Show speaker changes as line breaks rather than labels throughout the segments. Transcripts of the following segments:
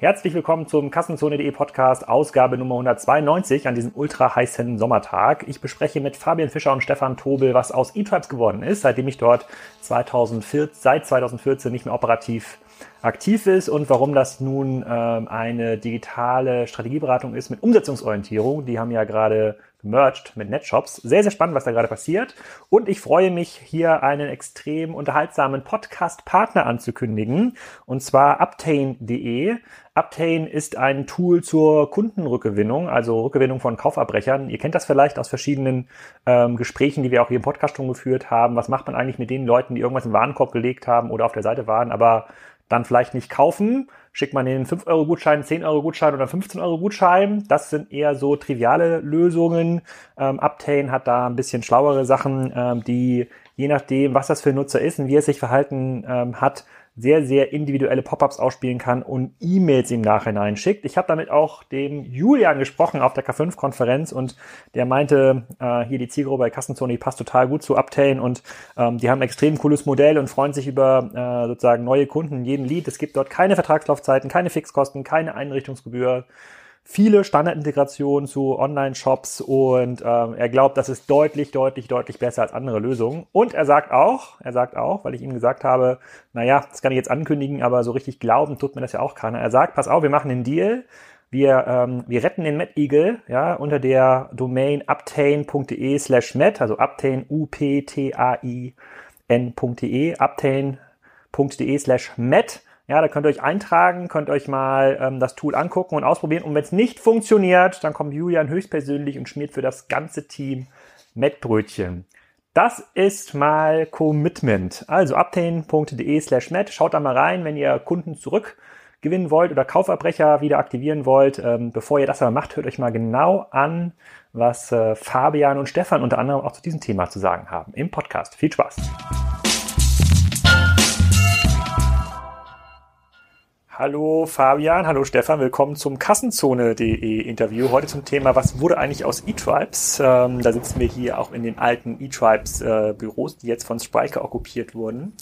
Herzlich willkommen zum Kassenzone.de Podcast, Ausgabe Nummer 192 an diesem ultra heißen Sommertag. Ich bespreche mit Fabian Fischer und Stefan Tobel, was aus eTribes geworden ist, seitdem ich dort 2014, seit 2014 nicht mehr operativ aktiv ist und warum das nun ähm, eine digitale Strategieberatung ist mit Umsetzungsorientierung. Die haben ja gerade gemerged mit NetShops. Sehr, sehr spannend, was da gerade passiert. Und ich freue mich, hier einen extrem unterhaltsamen Podcast-Partner anzukündigen. Und zwar Uptain.de. Uptain ist ein Tool zur Kundenrückgewinnung, also Rückgewinnung von Kaufabbrechern. Ihr kennt das vielleicht aus verschiedenen ähm, Gesprächen, die wir auch hier im Podcast schon geführt haben. Was macht man eigentlich mit den Leuten, die irgendwas im Warenkorb gelegt haben oder auf der Seite waren, aber dann vielleicht nicht kaufen? schickt man den 5-Euro-Gutschein, 10-Euro-Gutschein oder 15-Euro-Gutschein. Das sind eher so triviale Lösungen. Ähm, Uptain hat da ein bisschen schlauere Sachen, ähm, die je nachdem, was das für ein Nutzer ist und wie er sich verhalten ähm, hat, sehr, sehr individuelle Pop-ups ausspielen kann und E-Mails im Nachhinein schickt. Ich habe damit auch dem Julian gesprochen auf der K5-Konferenz und der meinte, äh, hier die Zielgruppe bei Kassenzone, die passt total gut zu Uptain und ähm, die haben ein extrem cooles Modell und freuen sich über äh, sozusagen neue Kunden jeden Lied. Es gibt dort keine Vertragslaufzeiten, keine Fixkosten, keine Einrichtungsgebühr viele Standardintegrationen zu Online-Shops und ähm, er glaubt, das ist deutlich, deutlich, deutlich besser als andere Lösungen. Und er sagt auch, er sagt auch, weil ich ihm gesagt habe, naja, das kann ich jetzt ankündigen, aber so richtig glauben tut mir das ja auch keiner. Er sagt, pass auf, wir machen den Deal. Wir, ähm, wir retten den Mad Eagle ja, unter der Domain uptain.de slash met, also uptain, U-P-T-A-I-N.de, uptain.de slash met ja, da könnt ihr euch eintragen, könnt euch mal ähm, das Tool angucken und ausprobieren. Und wenn es nicht funktioniert, dann kommt Julian höchstpersönlich und schmiert für das ganze Team Mettbrötchen. Das ist mal Commitment. Also uptain.de slash met. Schaut da mal rein, wenn ihr Kunden zurückgewinnen wollt oder Kaufabbrecher wieder aktivieren wollt. Ähm, bevor ihr das aber macht, hört euch mal genau an, was äh, Fabian und Stefan unter anderem auch zu diesem Thema zu sagen haben im Podcast. Viel Spaß! Hallo Fabian, hallo Stefan, willkommen zum Kassenzone.de Interview. Heute zum Thema, was wurde eigentlich aus eTribes? Ähm, da sitzen wir hier auch in den alten eTribes äh, Büros, die jetzt von Spriker okkupiert wurden.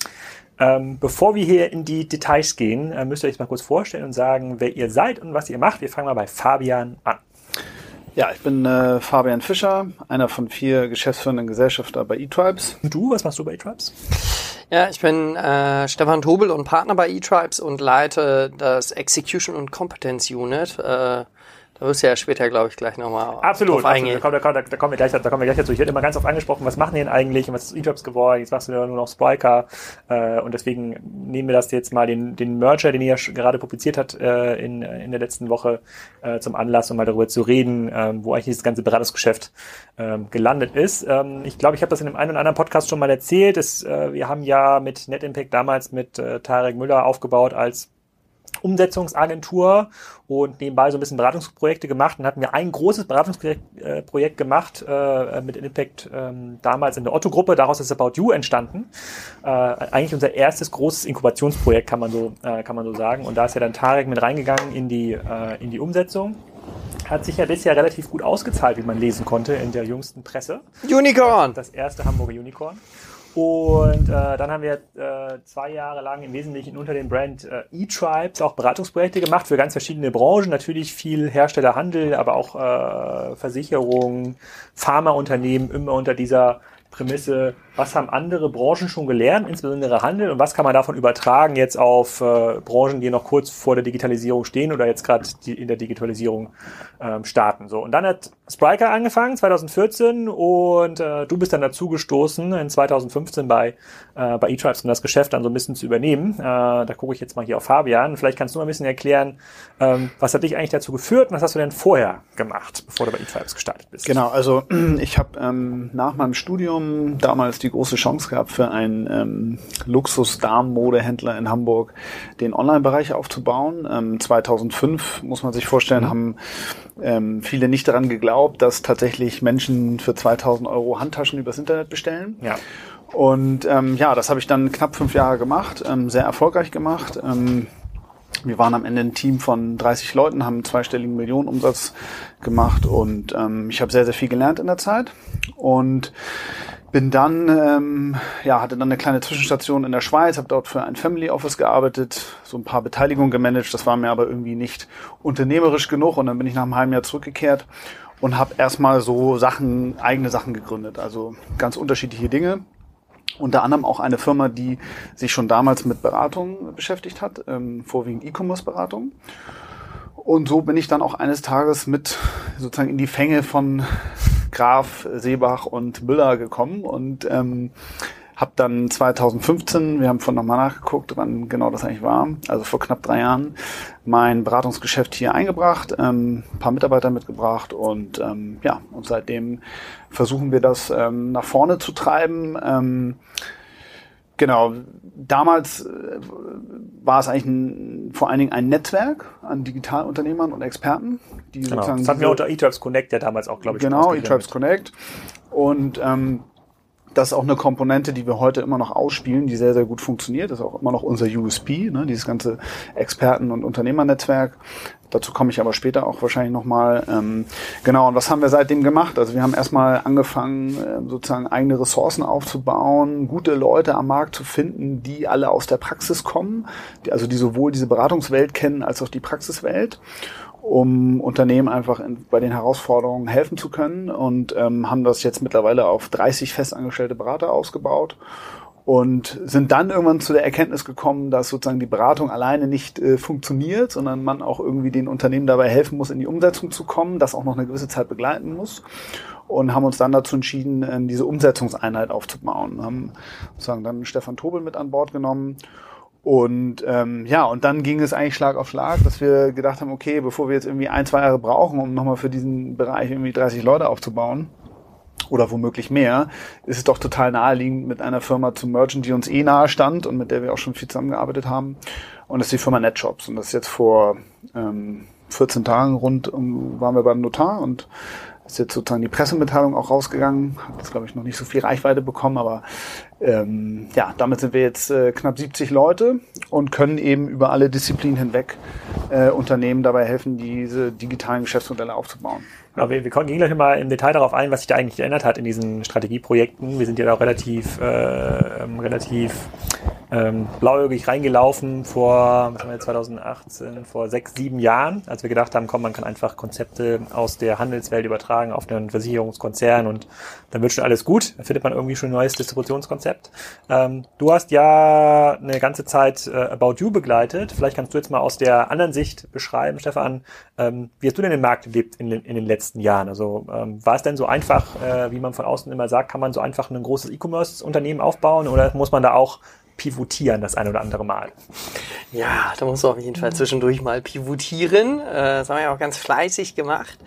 Ähm, bevor wir hier in die Details gehen, äh, müsst ihr euch mal kurz vorstellen und sagen, wer ihr seid und was ihr macht. Wir fangen mal bei Fabian an.
Ja, ich bin äh, Fabian Fischer, einer von vier geschäftsführenden Gesellschafter bei eTribes.
Und du, was machst du bei eTribes?
Ja, ich bin äh, Stefan Tobel und Partner bei eTribes und leite das Execution und Competence Unit. Äh, da wirst du ja später, glaube ich, gleich nochmal
absolut, drauf. Absolut, da, da, da, kommen wir gleich, da kommen wir gleich dazu. Ich werde immer ganz oft angesprochen, was machen die denn eigentlich und was ist E-Jobs geworden? Jetzt machst du ja nur noch Spriker äh, und deswegen nehmen wir das jetzt mal den, den Merger, den ihr ja gerade publiziert hat äh, in, in der letzten Woche äh, zum Anlass, um mal darüber zu reden, äh, wo eigentlich dieses ganze Beratungsgeschäft äh, gelandet ist. Ähm, ich glaube, ich habe das in einem einen oder anderen Podcast schon mal erzählt. Das, äh, wir haben ja mit NetImpact damals mit äh, Tarek Müller aufgebaut als Umsetzungsagentur und nebenbei so ein bisschen Beratungsprojekte gemacht. Und hatten wir ein großes Beratungsprojekt äh, Projekt gemacht äh, mit Impact ähm, damals in der Otto-Gruppe. Daraus ist About You entstanden. Äh, eigentlich unser erstes großes Inkubationsprojekt, kann man so, äh, kann man so sagen. Und da ist ja dann Tarek mit reingegangen in die, äh, in die Umsetzung. Hat sich ja bisher relativ gut ausgezahlt, wie man lesen konnte in der jüngsten Presse.
Unicorn!
Das erste Hamburger Unicorn. Und äh, dann haben wir äh, zwei Jahre lang im Wesentlichen unter dem Brand äh, eTribes auch Beratungsprojekte gemacht für ganz verschiedene Branchen. Natürlich viel Herstellerhandel, aber auch äh, Versicherungen, Pharmaunternehmen immer unter dieser Prämisse, was haben andere Branchen schon gelernt, insbesondere Handel, und was kann man davon übertragen jetzt auf äh, Branchen, die noch kurz vor der Digitalisierung stehen oder jetzt gerade in der Digitalisierung ähm, starten. So und dann hat Spriker angefangen 2014 und äh, du bist dann dazu gestoßen in 2015 bei äh, bei eTribes, um das Geschäft dann so ein bisschen zu übernehmen. Äh, da gucke ich jetzt mal hier auf Fabian. Vielleicht kannst du mal ein bisschen erklären, ähm, was hat dich eigentlich dazu geführt und was hast du denn vorher gemacht, bevor du bei eTribes gestartet bist?
Genau, also ich habe ähm, nach meinem Studium damals die große Chance gehabt, für einen ähm, Luxus-Damen-Modehändler in Hamburg den Online-Bereich aufzubauen. Ähm, 2005 muss man sich vorstellen, mhm. haben ähm, viele nicht daran geglaubt, dass tatsächlich Menschen für 2000 Euro Handtaschen übers Internet bestellen.
Ja.
Und ähm, ja, das habe ich dann knapp fünf Jahre gemacht, ähm, sehr erfolgreich gemacht. Ähm, wir waren am Ende ein Team von 30 Leuten, haben einen zweistelligen Millionenumsatz gemacht und ähm, ich habe sehr, sehr viel gelernt in der Zeit. Und bin dann, ähm, ja, hatte dann eine kleine Zwischenstation in der Schweiz, habe dort für ein Family Office gearbeitet, so ein paar Beteiligungen gemanagt. Das war mir aber irgendwie nicht unternehmerisch genug und dann bin ich nach einem halben Jahr zurückgekehrt und habe erstmal so Sachen, eigene Sachen gegründet. Also ganz unterschiedliche Dinge. Unter anderem auch eine Firma, die sich schon damals mit Beratung beschäftigt hat, ähm, vorwiegend E-Commerce-Beratung. Und so bin ich dann auch eines Tages mit sozusagen in die Fänge von Graf, Seebach und Müller gekommen und ähm, habe dann 2015, wir haben von nochmal nachgeguckt, wann genau das eigentlich war, also vor knapp drei Jahren, mein Beratungsgeschäft hier eingebracht, ähm, paar Mitarbeiter mitgebracht und ähm, ja, und seitdem versuchen wir das ähm, nach vorne zu treiben. Ähm, Genau, damals äh, war es eigentlich ein, vor allen Dingen ein Netzwerk an Digitalunternehmern und Experten,
die genau. sozusagen. Das hatten wir unter eTribes Connect ja damals auch, glaube ich.
Genau, eTribes Connect. Und ähm, das ist auch eine Komponente, die wir heute immer noch ausspielen, die sehr, sehr gut funktioniert. Das ist auch immer noch unser USP, ne, dieses ganze Experten- und Unternehmernetzwerk. Dazu komme ich aber später auch wahrscheinlich nochmal. Ähm, genau, und was haben wir seitdem gemacht? Also wir haben erstmal angefangen, äh, sozusagen eigene Ressourcen aufzubauen, gute Leute am Markt zu finden, die alle aus der Praxis kommen, die, also die sowohl diese Beratungswelt kennen als auch die Praxiswelt um Unternehmen einfach in, bei den Herausforderungen helfen zu können und ähm, haben das jetzt mittlerweile auf 30 festangestellte Berater ausgebaut und sind dann irgendwann zu der Erkenntnis gekommen, dass sozusagen die Beratung alleine nicht äh, funktioniert, sondern man auch irgendwie den Unternehmen dabei helfen muss, in die Umsetzung zu kommen, das auch noch eine gewisse Zeit begleiten muss und haben uns dann dazu entschieden, äh, diese Umsetzungseinheit aufzubauen. Haben sozusagen dann Stefan Tobel mit an Bord genommen und ähm, ja, und dann ging es eigentlich Schlag auf Schlag, dass wir gedacht haben, okay, bevor wir jetzt irgendwie ein, zwei Jahre brauchen, um nochmal für diesen Bereich irgendwie 30 Leute aufzubauen, oder womöglich mehr, ist es doch total naheliegend, mit einer Firma zu mergen, die uns eh nahe stand und mit der wir auch schon viel zusammengearbeitet haben. Und das ist die Firma NetShops. Und das ist jetzt vor ähm, 14 Tagen rund um, waren wir beim Notar und ist jetzt sozusagen die Pressemitteilung auch rausgegangen. Hat jetzt, glaube ich, noch nicht so viel Reichweite bekommen, aber ähm, ja, damit sind wir jetzt äh, knapp 70 Leute und können eben über alle Disziplinen hinweg äh, Unternehmen dabei helfen, diese digitalen Geschäftsmodelle aufzubauen.
Genau, wir, wir gehen gleich mal im Detail darauf ein, was sich da eigentlich geändert hat in diesen Strategieprojekten. Wir sind ja da relativ, äh, ähm, relativ ähm, blauäugig reingelaufen vor was haben wir, 2018, vor sechs, sieben Jahren, als wir gedacht haben, komm, man kann einfach Konzepte aus der Handelswelt übertragen auf einen Versicherungskonzern und dann wird schon alles gut. Da findet man irgendwie schon ein neues Distributionskonzept. Ähm, du hast ja eine ganze Zeit äh, About You begleitet. Vielleicht kannst du jetzt mal aus der anderen Sicht beschreiben, Stefan, ähm, wie hast du denn den Markt erlebt in, in den letzten Jahren? Also ähm, war es denn so einfach, äh, wie man von außen immer sagt, kann man so einfach ein großes E-Commerce-Unternehmen aufbauen oder muss man da auch pivotieren das ein oder andere Mal.
Ja, da muss man auf jeden Fall zwischendurch mal pivotieren. Äh, das haben wir ja auch ganz fleißig gemacht.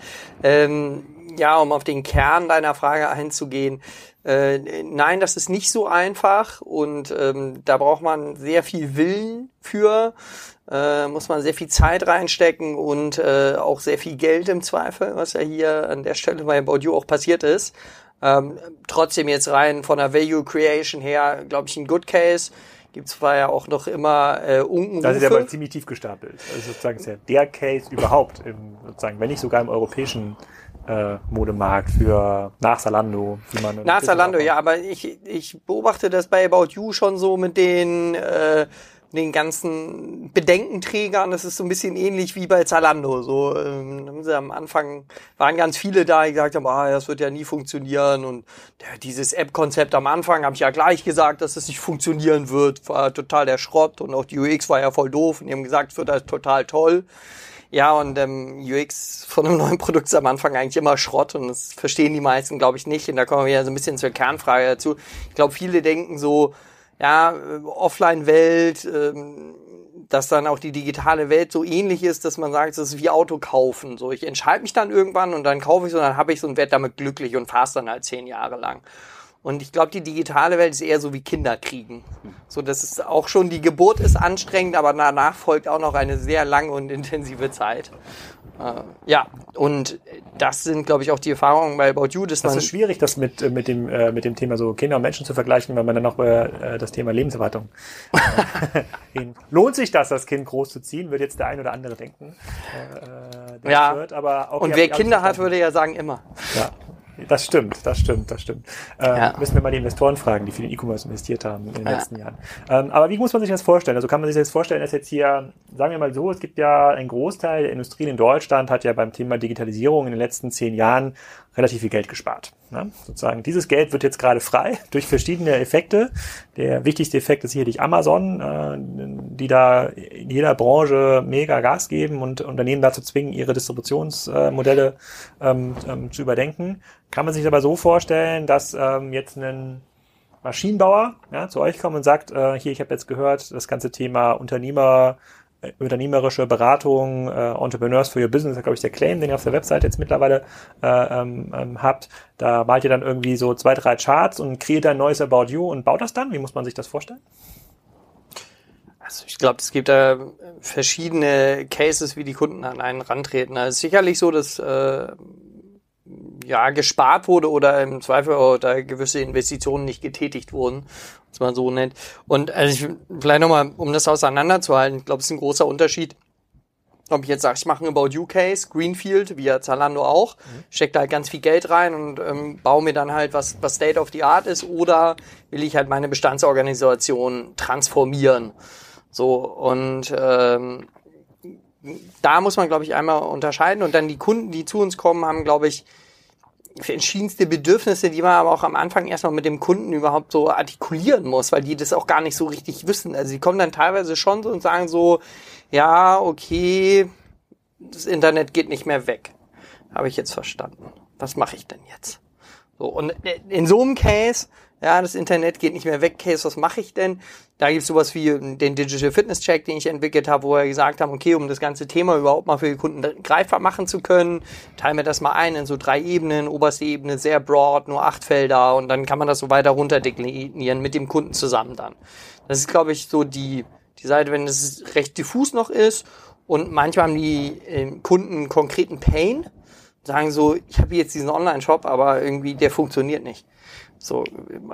Ähm, ja, um auf den Kern deiner Frage einzugehen. Äh, nein, das ist nicht so einfach und ähm, da braucht man sehr viel Willen für, äh, muss man sehr viel Zeit reinstecken und auch sehr viel Geld im Zweifel, was ja hier an der Stelle bei Baudio auch passiert ist. Ähm, trotzdem jetzt rein von der Value Creation her, glaube ich, ein Good Case. Gibt zwar ja auch noch immer äh, Unkenrufe.
Das ist ja aber ziemlich tief gestapelt. Also sozusagen ist ja der Case überhaupt, im, sozusagen, wenn nicht sogar im europäischen äh, Modemarkt für nach Salando.
Wie man nach Salando, ja, aber ich, ich beobachte das bei About You schon so mit den äh, den ganzen Bedenkenträgern, das ist so ein bisschen ähnlich wie bei Zalando. So ähm, sie am Anfang waren ganz viele da, die gesagt haben, ah, das wird ja nie funktionieren und ja, dieses App-Konzept am Anfang habe ich ja gleich gesagt, dass es nicht funktionieren wird, war total der Schrott und auch die UX war ja voll doof und die haben gesagt, es wird halt total toll. Ja, und ähm, UX von einem neuen Produkt ist am Anfang eigentlich immer Schrott und das verstehen die meisten, glaube ich, nicht. Und da kommen wir wieder so ein bisschen zur Kernfrage dazu. Ich glaube, viele denken so, ja, äh, Offline-Welt, ähm, dass dann auch die digitale Welt so ähnlich ist, dass man sagt, es ist wie Auto kaufen. So, ich entscheide mich dann irgendwann und dann kaufe ich es und dann habe ich so und werde damit glücklich und fahre es dann halt zehn Jahre lang. Und ich glaube, die digitale Welt ist eher so wie Kinder kriegen. So, das ist auch schon, die Geburt ist anstrengend, aber danach folgt auch noch eine sehr lange und intensive Zeit. Äh, ja, und das sind, glaube ich, auch die Erfahrungen bei About You,
dass das man... Ist schwierig, das mit, äh, mit, dem, äh, mit dem Thema so Kinder und Menschen zu vergleichen, wenn man dann noch äh, das Thema Lebenserwartung äh, Lohnt sich das, das Kind groß zu ziehen, würde jetzt der ein oder andere denken.
Ja, wird, aber auch
und wer Kinder hat, würde ja sagen immer.
Ja.
Das stimmt, das stimmt, das stimmt. Ähm, ja. Müssen wir mal die Investoren fragen, die für den E-Commerce investiert haben in den ja. letzten Jahren. Ähm, aber wie muss man sich das vorstellen? Also kann man sich das vorstellen, dass jetzt hier, sagen wir mal so, es gibt ja ein Großteil der Industrien in Deutschland hat ja beim Thema Digitalisierung in den letzten zehn Jahren relativ viel Geld gespart. Ne? Sozusagen dieses Geld wird jetzt gerade frei durch verschiedene Effekte. Der wichtigste Effekt ist sicherlich Amazon, äh, die da in jeder Branche mega Gas geben und Unternehmen dazu zwingen, ihre Distributionsmodelle ähm, ähm, zu überdenken. Kann man sich aber so vorstellen, dass ähm, jetzt ein Maschinenbauer ja, zu euch kommt und sagt, äh, hier, ich habe jetzt gehört, das ganze Thema Unternehmer unternehmerische Beratung, äh, Entrepreneurs for Your Business, glaube ich, der Claim, den ihr auf der Website jetzt mittlerweile äh, ähm, ähm, habt. Da malt ihr dann irgendwie so zwei, drei Charts und kreiert ein neues About You und baut das dann? Wie muss man sich das vorstellen?
Also ich glaube, es gibt da verschiedene Cases, wie die Kunden an einen rantreten. Also sicherlich so, dass äh, ja, gespart wurde oder im Zweifel oder gewisse Investitionen nicht getätigt wurden, was man so nennt. Und also ich, vielleicht nochmal, um das auseinanderzuhalten, ich glaube, es ist ein großer Unterschied, ob ich jetzt sage, ich mache einen About You Case, Greenfield, wie ja Zalando auch, mhm. stecke da halt ganz viel Geld rein und ähm, baue mir dann halt was, was State of the Art ist, oder will ich halt meine Bestandsorganisation transformieren. So, und ähm, da muss man, glaube ich, einmal unterscheiden. Und dann die Kunden, die zu uns kommen, haben, glaube ich, verschiedenste Bedürfnisse, die man aber auch am Anfang erstmal mit dem Kunden überhaupt so artikulieren muss, weil die das auch gar nicht so richtig wissen. Also die kommen dann teilweise schon so und sagen so, ja, okay, das Internet geht nicht mehr weg. Habe ich jetzt verstanden. Was mache ich denn jetzt? So, und in so einem Case ja, das Internet geht nicht mehr weg, Case, was mache ich denn? Da gibt es sowas wie den Digital Fitness Check, den ich entwickelt habe, wo wir gesagt haben, okay, um das ganze Thema überhaupt mal für die Kunden greifbar machen zu können, teilen wir das mal ein in so drei Ebenen, oberste Ebene sehr broad, nur acht Felder und dann kann man das so weiter runterdeklinieren mit dem Kunden zusammen dann. Das ist, glaube ich, so die, die Seite, wenn es recht diffus noch ist und manchmal haben die äh, Kunden konkreten Pain, sagen so, ich habe jetzt diesen Online-Shop, aber irgendwie der funktioniert nicht. So,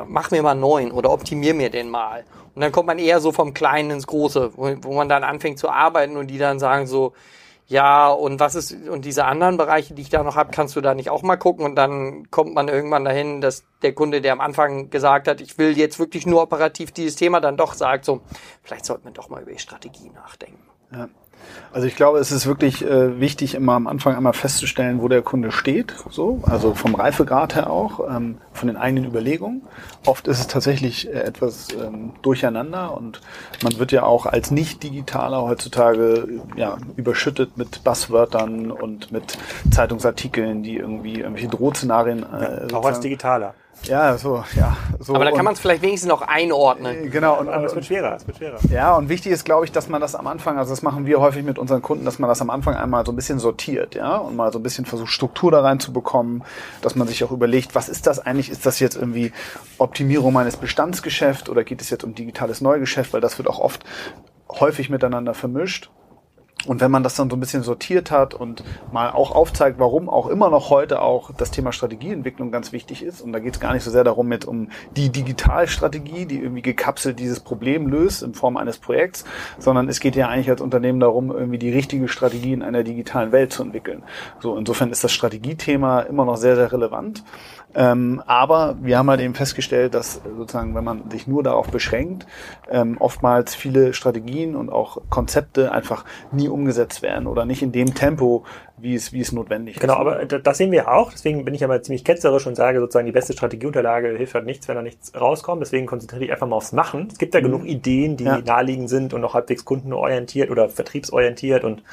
mach mir mal einen neuen oder optimier mir den mal. Und dann kommt man eher so vom Kleinen ins Große, wo, wo man dann anfängt zu arbeiten und die dann sagen so, ja, und was ist, und diese anderen Bereiche, die ich da noch habe, kannst du da nicht auch mal gucken? Und dann kommt man irgendwann dahin, dass der Kunde, der am Anfang gesagt hat, ich will jetzt wirklich nur operativ dieses Thema, dann doch sagt so, vielleicht sollte man doch mal über die Strategie nachdenken.
Ja. Also ich glaube, es ist wirklich äh, wichtig, immer am Anfang einmal festzustellen, wo der Kunde steht, so, also vom Reifegrad her auch, ähm, von den eigenen Überlegungen. Oft ist es tatsächlich äh, etwas ähm, durcheinander und man wird ja auch als Nicht-Digitaler heutzutage ja, überschüttet mit Buzzwörtern und mit Zeitungsartikeln, die irgendwie irgendwelche Drohszenarien.
Äh, ja, auch als Digitaler.
Ja, so, ja. So
Aber da kann man es vielleicht wenigstens noch einordnen.
Äh, genau.
Und, und, es wird schwerer, es wird schwerer.
Ja, und wichtig ist, glaube ich, dass man das am Anfang, also das machen wir häufig mit unseren Kunden, dass man das am Anfang einmal so ein bisschen sortiert, ja, und mal so ein bisschen versucht, Struktur da reinzubekommen, dass man sich auch überlegt, was ist das eigentlich? Ist das jetzt irgendwie Optimierung meines Bestandsgeschäfts oder geht es jetzt um digitales Neugeschäft? Weil das wird auch oft häufig miteinander vermischt. Und wenn man das dann so ein bisschen sortiert hat und mal auch aufzeigt, warum auch immer noch heute auch das Thema Strategieentwicklung ganz wichtig ist, und da geht es gar nicht so sehr darum mit um die Digitalstrategie, die irgendwie gekapselt dieses Problem löst in Form eines Projekts, sondern es geht ja eigentlich als Unternehmen darum, irgendwie die richtige Strategie in einer digitalen Welt zu entwickeln. So, insofern ist das Strategiethema immer noch sehr, sehr relevant. Ähm, aber wir haben halt eben festgestellt, dass sozusagen, wenn man sich nur darauf beschränkt, ähm, oftmals viele Strategien und auch Konzepte einfach nie umgesetzt werden oder nicht in dem Tempo, wie es, wie es notwendig
genau, ist. Genau, aber das sehen wir auch. Deswegen bin ich aber ziemlich ketzerisch und sage sozusagen, die beste Strategieunterlage hilft halt nichts, wenn da nichts rauskommt. Deswegen konzentriere ich einfach mal aufs Machen. Es gibt ja mhm. genug Ideen, die ja. naheliegend sind und auch halbwegs kundenorientiert oder vertriebsorientiert und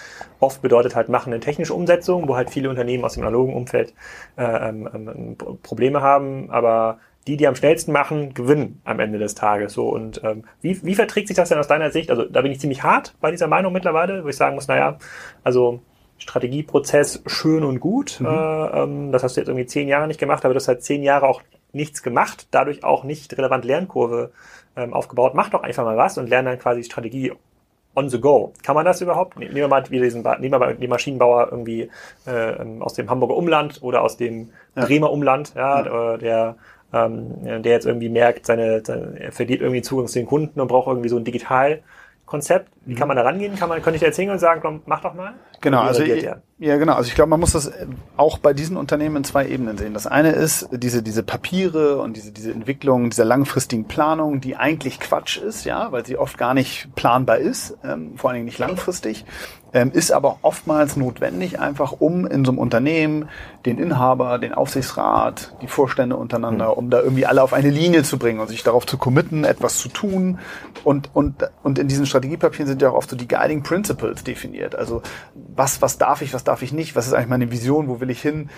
oft bedeutet halt Machen eine technische Umsetzung, wo halt viele Unternehmen aus dem analogen Umfeld äh, ähm, ähm, Probleme haben, aber die, die am schnellsten machen, gewinnen am Ende des Tages. So und ähm, wie, wie verträgt sich das denn aus deiner Sicht? Also da bin ich ziemlich hart bei dieser Meinung mittlerweile, wo ich sagen muss, naja, also Strategieprozess schön und gut. Mhm. Äh, ähm, das hast du jetzt irgendwie zehn Jahre nicht gemacht, aber du hast halt zehn Jahre auch nichts gemacht, dadurch auch nicht relevant Lernkurve ähm, aufgebaut. Mach doch einfach mal was und lerne dann quasi Strategie on the go. Kann man das überhaupt? Nehmen wir mal, diesen, nehmen wir mal den Maschinenbauer irgendwie äh, ähm, aus dem Hamburger Umland oder aus dem ja. Bremer Umland, ja, ja. Der ähm, der jetzt irgendwie merkt, seine, seine, er verliert irgendwie Zugang zu den Kunden und braucht irgendwie so ein Digital Konzept? Wie kann man da rangehen? Kann man, könnte ich dir erzählen und sagen, komm, mach doch mal?
Genau, also ja, genau. Also ich glaube, man muss das auch bei diesen Unternehmen in zwei Ebenen sehen. Das eine ist diese diese Papiere und diese diese Entwicklung dieser langfristigen Planung, die eigentlich Quatsch ist, ja, weil sie oft gar nicht planbar ist, ähm, vor allen Dingen nicht langfristig ähm, ist aber oftmals notwendig, einfach um in so einem Unternehmen den Inhaber, den Aufsichtsrat, die Vorstände untereinander, mhm. um da irgendwie alle auf eine Linie zu bringen und sich darauf zu committen, etwas zu tun. Und, und, und in diesen Strategiepapieren sind ja auch oft so die Guiding Principles definiert. Also was, was darf ich, was darf ich nicht, was ist eigentlich meine Vision, wo will ich hin,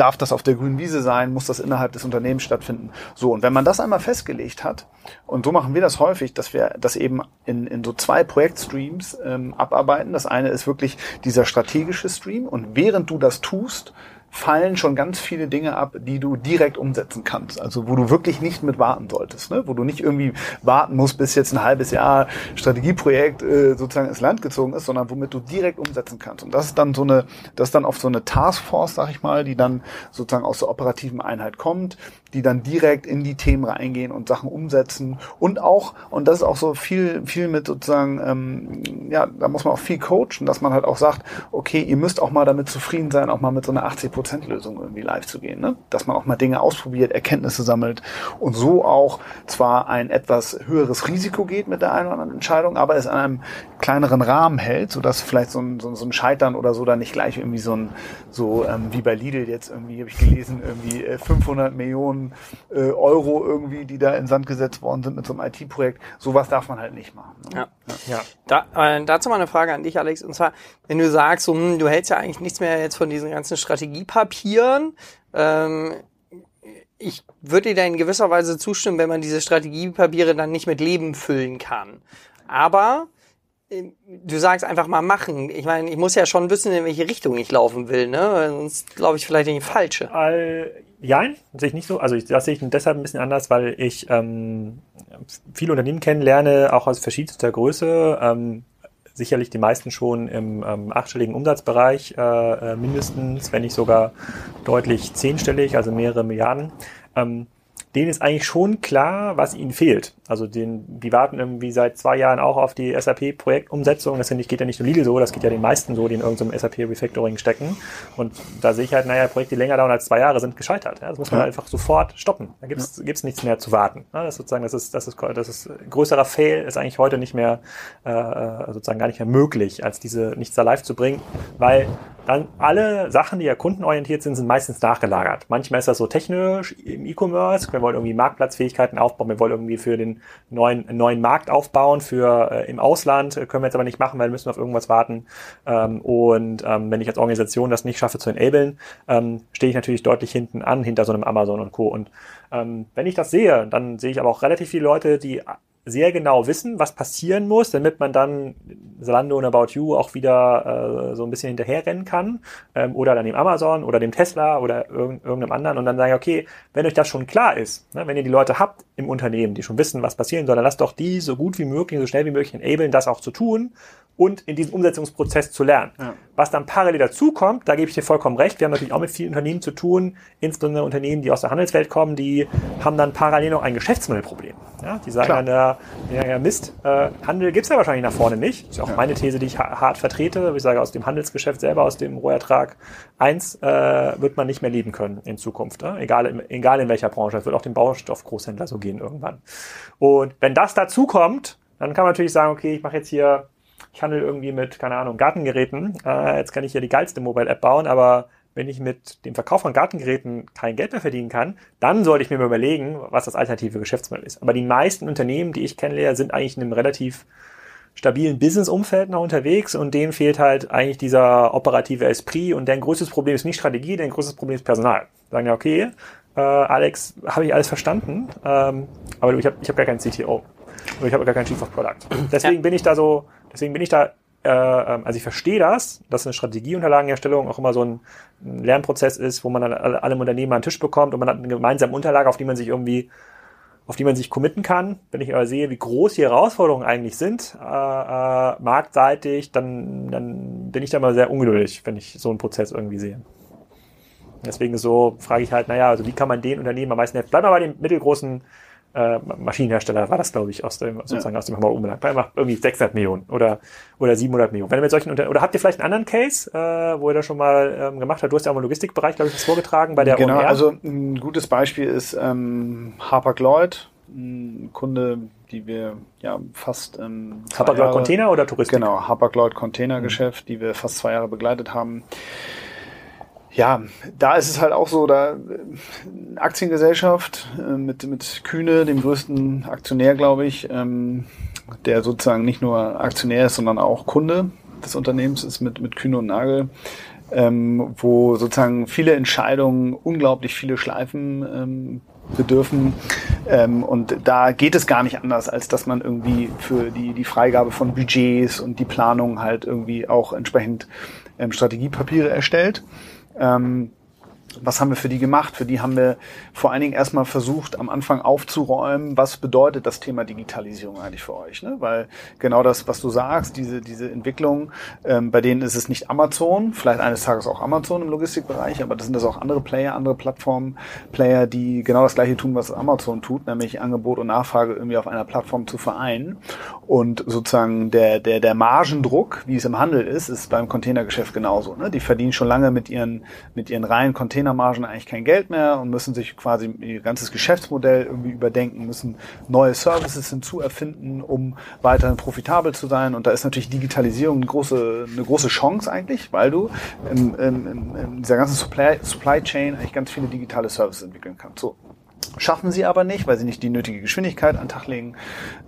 darf das auf der grünen Wiese sein, muss das innerhalb des Unternehmens stattfinden. So, und wenn man das einmal festgelegt hat, und so machen wir das häufig, dass wir das eben in, in so zwei Projektstreams ähm, abarbeiten. Das eine ist wirklich dieser strategische Stream und während du das tust, fallen schon ganz viele Dinge ab, die du direkt umsetzen kannst. Also wo du wirklich nicht mit warten solltest, ne? wo du nicht irgendwie warten musst, bis jetzt ein halbes Jahr Strategieprojekt äh, sozusagen ins Land gezogen ist, sondern womit du direkt umsetzen kannst. Und das ist dann so eine, das ist dann oft so eine Taskforce, sag ich mal, die dann sozusagen aus der operativen Einheit kommt, die dann direkt in die Themen reingehen und Sachen umsetzen und auch, und das ist auch so viel, viel mit sozusagen, ähm, ja, da muss man auch viel coachen, dass man halt auch sagt, okay, ihr müsst auch mal damit zufrieden sein, auch mal mit so einer 80% Lösung irgendwie live zu gehen. Ne? Dass man auch mal Dinge ausprobiert, Erkenntnisse sammelt und so auch zwar ein etwas höheres Risiko geht mit der einen oder anderen Entscheidung, aber es an einem kleineren Rahmen hält, sodass vielleicht so ein, so, so ein Scheitern oder so dann nicht gleich irgendwie so ein, so ähm, wie bei Lidl jetzt irgendwie, habe ich gelesen, irgendwie 500 äh, Millionen äh, Euro irgendwie, die da in Sand gesetzt worden sind mit so einem IT-Projekt. Sowas darf man halt nicht machen.
Ne? Ja. ja. Da, äh, dazu mal eine Frage an dich, Alex. Und zwar, wenn du sagst, so, hm, du hältst ja eigentlich nichts mehr jetzt von diesen ganzen Strategie Papieren. Ähm, ich würde dir da in gewisser Weise zustimmen, wenn man diese Strategiepapiere dann nicht mit Leben füllen kann. Aber du sagst einfach mal machen. Ich meine, ich muss ja schon wissen, in welche Richtung ich laufen will, ne? Sonst glaube ich vielleicht in die falsche.
All, nein, sehe ich nicht so. Also das sehe ich deshalb ein bisschen anders, weil ich ähm, viele Unternehmen kennenlerne, auch aus verschiedenster Größe. Ähm, sicherlich die meisten schon im ähm, achtstelligen Umsatzbereich, äh, äh, mindestens, wenn nicht sogar deutlich zehnstellig, also mehrere Milliarden. Ähm, denen ist eigentlich schon klar, was ihnen fehlt. Also den, die warten irgendwie seit zwei Jahren auch auf die SAP-Projektumsetzung. Das geht ja nicht nur Lidl so, das geht ja den meisten so, die in irgendeinem SAP-Refactoring stecken. Und da sehe ich halt, naja, Projekte, die länger dauern als zwei Jahre, sind gescheitert. Ja, das muss man ja. einfach sofort stoppen. Da gibt's ja. gibt's nichts mehr zu warten. Ja, das ist sozusagen, das ist, das ist, das ist größerer Fail ist eigentlich heute nicht mehr äh, äh sozusagen gar nicht mehr möglich, als diese nichts da live zu bringen, weil dann alle Sachen, die ja kundenorientiert sind, sind meistens nachgelagert. Manchmal ist das so technisch im E-Commerce. Wir wollen irgendwie Marktplatzfähigkeiten aufbauen. Wir wollen irgendwie für den neuen, neuen Markt aufbauen. Für äh, im Ausland können wir jetzt aber nicht machen, weil wir müssen auf irgendwas warten. Ähm, und ähm, wenn ich als Organisation das nicht schaffe zu enablen, ähm, stehe ich natürlich deutlich hinten an, hinter so einem Amazon und Co. Und ähm, wenn ich das sehe, dann sehe ich aber auch relativ viele Leute, die sehr genau wissen, was passieren muss, damit man dann Zalando und About You auch wieder äh, so ein bisschen hinterherrennen kann ähm, oder dann dem Amazon oder dem Tesla oder irg irgendeinem anderen und dann sagen, okay, wenn euch das schon klar ist, ne, wenn ihr die Leute habt im Unternehmen, die schon wissen, was passieren soll, dann lasst doch die so gut wie möglich, so schnell wie möglich enablen, das auch zu tun und in diesem Umsetzungsprozess zu lernen. Ja. Was dann parallel dazu kommt, da gebe ich dir vollkommen recht, wir haben natürlich auch mit vielen Unternehmen zu tun, insbesondere Unternehmen, die aus der Handelswelt kommen, die haben dann parallel noch ein Geschäftsmodellproblem. Ja, die sagen Klar. dann, ja, ja Mist, äh, Handel gibt's ja wahrscheinlich nach vorne nicht. Das ist auch ja. meine These, die ich hart vertrete. Ich sage, aus dem Handelsgeschäft selber, aus dem Rohertrag 1 äh, wird man nicht mehr leben können in Zukunft. Ne? Egal, egal in welcher Branche. Es wird auch dem Baustoffgroßhändler so gehen irgendwann. Und wenn das dazu kommt, dann kann man natürlich sagen, okay, ich mache jetzt hier ich handle irgendwie mit, keine Ahnung, Gartengeräten. Äh, jetzt kann ich hier die geilste Mobile-App bauen, aber wenn ich mit dem Verkauf von Gartengeräten kein Geld mehr verdienen kann, dann sollte ich mir mal überlegen, was das alternative Geschäftsmodell ist. Aber die meisten Unternehmen, die ich kennenlerne, sind eigentlich in einem relativ stabilen Business-Umfeld noch unterwegs und denen fehlt halt eigentlich dieser operative Esprit und deren größtes Problem ist nicht Strategie, deren größtes Problem ist Personal. Sagen ja, okay, äh, Alex, habe ich alles verstanden, ähm, aber du, ich habe ich hab gar keinen CTO. Oder ich habe gar keinen Chief of Product. Deswegen ja. bin ich da so, Deswegen bin ich da, äh, ähm, also ich verstehe das, dass eine Strategieunterlagenerstellung auch immer so ein, ein Lernprozess ist, wo man dann alle, alle Unternehmen an den Tisch bekommt und man hat eine gemeinsame Unterlage, auf die man sich irgendwie auf die man sich committen kann. Wenn ich aber sehe, wie groß die Herausforderungen eigentlich sind, äh, äh, marktseitig, dann, dann bin ich da mal sehr ungeduldig, wenn ich so einen Prozess irgendwie sehe. Deswegen so frage ich halt, naja, also wie kann man den Unternehmen am meisten helfen? Bleib mal bei den mittelgroßen äh, Maschinenhersteller war das, glaube ich, aus dem, sozusagen ja. aus dem Hamburger Umland. Der macht irgendwie 600 Millionen oder, oder 700 Millionen. Wenn ihr mit solchen, Unter oder habt ihr vielleicht einen anderen Case, äh, wo ihr das schon mal ähm, gemacht habt? Du hast ja auch im Logistikbereich, glaube ich, was vorgetragen bei der
Genau, OMR. also ein gutes Beispiel ist ähm, Harper-Lloyd, ein Kunde, die wir ja fast ähm,
Hapag-Lloyd Container oder Touristik?
Genau, Hapag-Lloyd Containergeschäft, mhm. die wir fast zwei Jahre begleitet haben. Ja, da ist es halt auch so, da äh, Aktiengesellschaft äh, mit, mit Kühne, dem größten Aktionär, glaube ich, ähm, der sozusagen nicht nur Aktionär ist, sondern auch Kunde des Unternehmens ist mit, mit Kühne und Nagel, ähm, wo sozusagen viele Entscheidungen, unglaublich viele Schleifen ähm, bedürfen. Ähm, und da geht es gar nicht anders, als dass man irgendwie für die, die Freigabe von Budgets und die Planung halt irgendwie auch entsprechend ähm, Strategiepapiere erstellt. Ähm, was haben wir für die gemacht? Für die haben wir vor allen Dingen erstmal versucht, am Anfang aufzuräumen, was bedeutet das Thema Digitalisierung eigentlich für euch? Ne? Weil genau das, was du sagst, diese, diese Entwicklung, ähm, bei denen ist es nicht Amazon, vielleicht eines Tages auch Amazon im Logistikbereich, aber das sind das auch andere Player, andere Plattform-Player, die genau das gleiche tun, was Amazon tut, nämlich Angebot und Nachfrage irgendwie auf einer Plattform zu vereinen. Und sozusagen der, der, der Margendruck, wie es im Handel ist, ist beim Containergeschäft genauso. Ne? Die verdienen schon lange mit ihren, mit ihren reinen Container Containermargen eigentlich kein Geld mehr und müssen sich quasi ihr ganzes Geschäftsmodell irgendwie überdenken, müssen neue Services hinzuerfinden, um weiterhin profitabel zu sein. Und da ist natürlich Digitalisierung eine große, eine große Chance eigentlich, weil du in, in, in dieser ganzen Supply, Supply Chain eigentlich ganz viele digitale Services entwickeln kannst. So, Schaffen sie aber nicht, weil sie nicht die nötige Geschwindigkeit an Tag legen.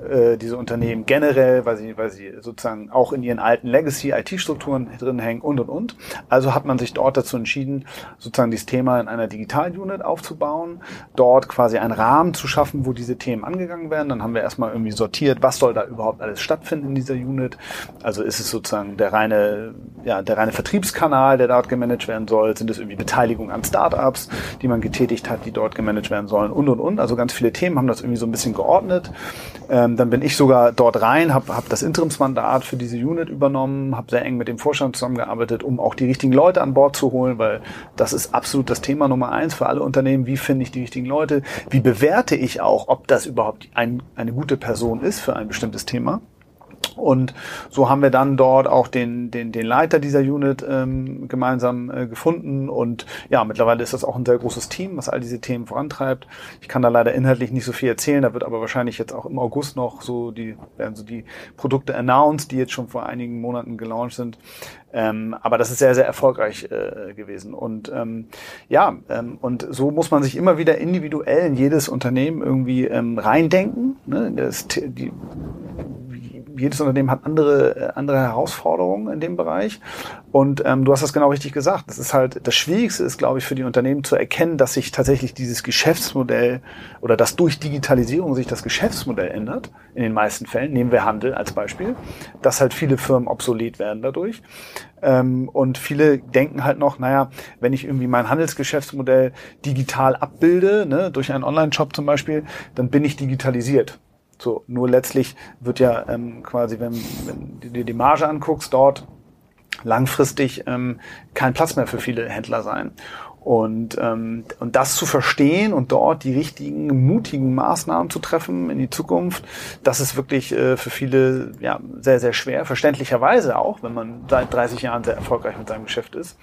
Äh, diese Unternehmen generell, weil sie, weil sie sozusagen auch in ihren alten Legacy-IT-Strukturen drin hängen und und und. Also hat man sich dort dazu entschieden, sozusagen dieses Thema in einer Digital-Unit aufzubauen, dort quasi einen Rahmen zu schaffen, wo diese Themen angegangen werden. Dann haben wir erstmal irgendwie sortiert, was soll da überhaupt alles stattfinden in dieser Unit. Also ist es sozusagen der reine, ja, der reine Vertriebskanal, der dort gemanagt werden soll? Sind es irgendwie Beteiligungen an Startups, die man getätigt hat, die dort gemanagt werden sollen? Und und und. Also ganz viele Themen haben das irgendwie so ein bisschen geordnet. Ähm, dann bin ich sogar dort rein, habe hab das Interimsmandat für diese Unit übernommen, habe sehr eng mit dem Vorstand zusammengearbeitet, um auch die richtigen Leute an Bord zu holen, weil das ist absolut das Thema Nummer eins für alle Unternehmen. Wie finde ich die richtigen Leute? Wie bewerte ich auch, ob das überhaupt ein, eine gute Person ist für ein bestimmtes Thema? Und so haben wir dann dort auch den, den, den Leiter dieser Unit ähm, gemeinsam äh, gefunden. Und ja, mittlerweile ist das auch ein sehr großes Team, was all diese Themen vorantreibt. Ich kann da leider inhaltlich nicht so viel erzählen. Da wird aber wahrscheinlich jetzt auch im August noch so die, werden so die Produkte announced, die jetzt schon vor einigen Monaten gelauncht sind. Ähm, aber das ist sehr, sehr erfolgreich äh, gewesen. Und ähm, ja, ähm, und so muss man sich immer wieder individuell in jedes Unternehmen irgendwie ähm, reindenken. Ne? Das, die, jedes Unternehmen hat andere, äh, andere Herausforderungen in dem Bereich. Und ähm, du hast das genau richtig gesagt. Das ist halt, das Schwierigste ist, glaube ich, für die Unternehmen zu erkennen, dass sich tatsächlich dieses Geschäftsmodell oder dass durch Digitalisierung sich das Geschäftsmodell ändert. In den meisten Fällen. Nehmen wir Handel als Beispiel. Dass halt viele Firmen obsolet werden dadurch. Ähm, und viele denken halt noch, naja, wenn ich irgendwie mein Handelsgeschäftsmodell digital abbilde, ne, durch einen Online-Shop zum Beispiel, dann bin ich digitalisiert. So, nur letztlich wird ja ähm, quasi, wenn, wenn du dir die Marge anguckst, dort langfristig ähm, kein Platz mehr für viele Händler sein. Und, ähm, und das zu verstehen und dort die richtigen, mutigen Maßnahmen zu treffen in die Zukunft, das ist wirklich äh, für viele ja, sehr, sehr schwer, verständlicherweise auch, wenn man seit 30 Jahren sehr erfolgreich mit seinem Geschäft ist.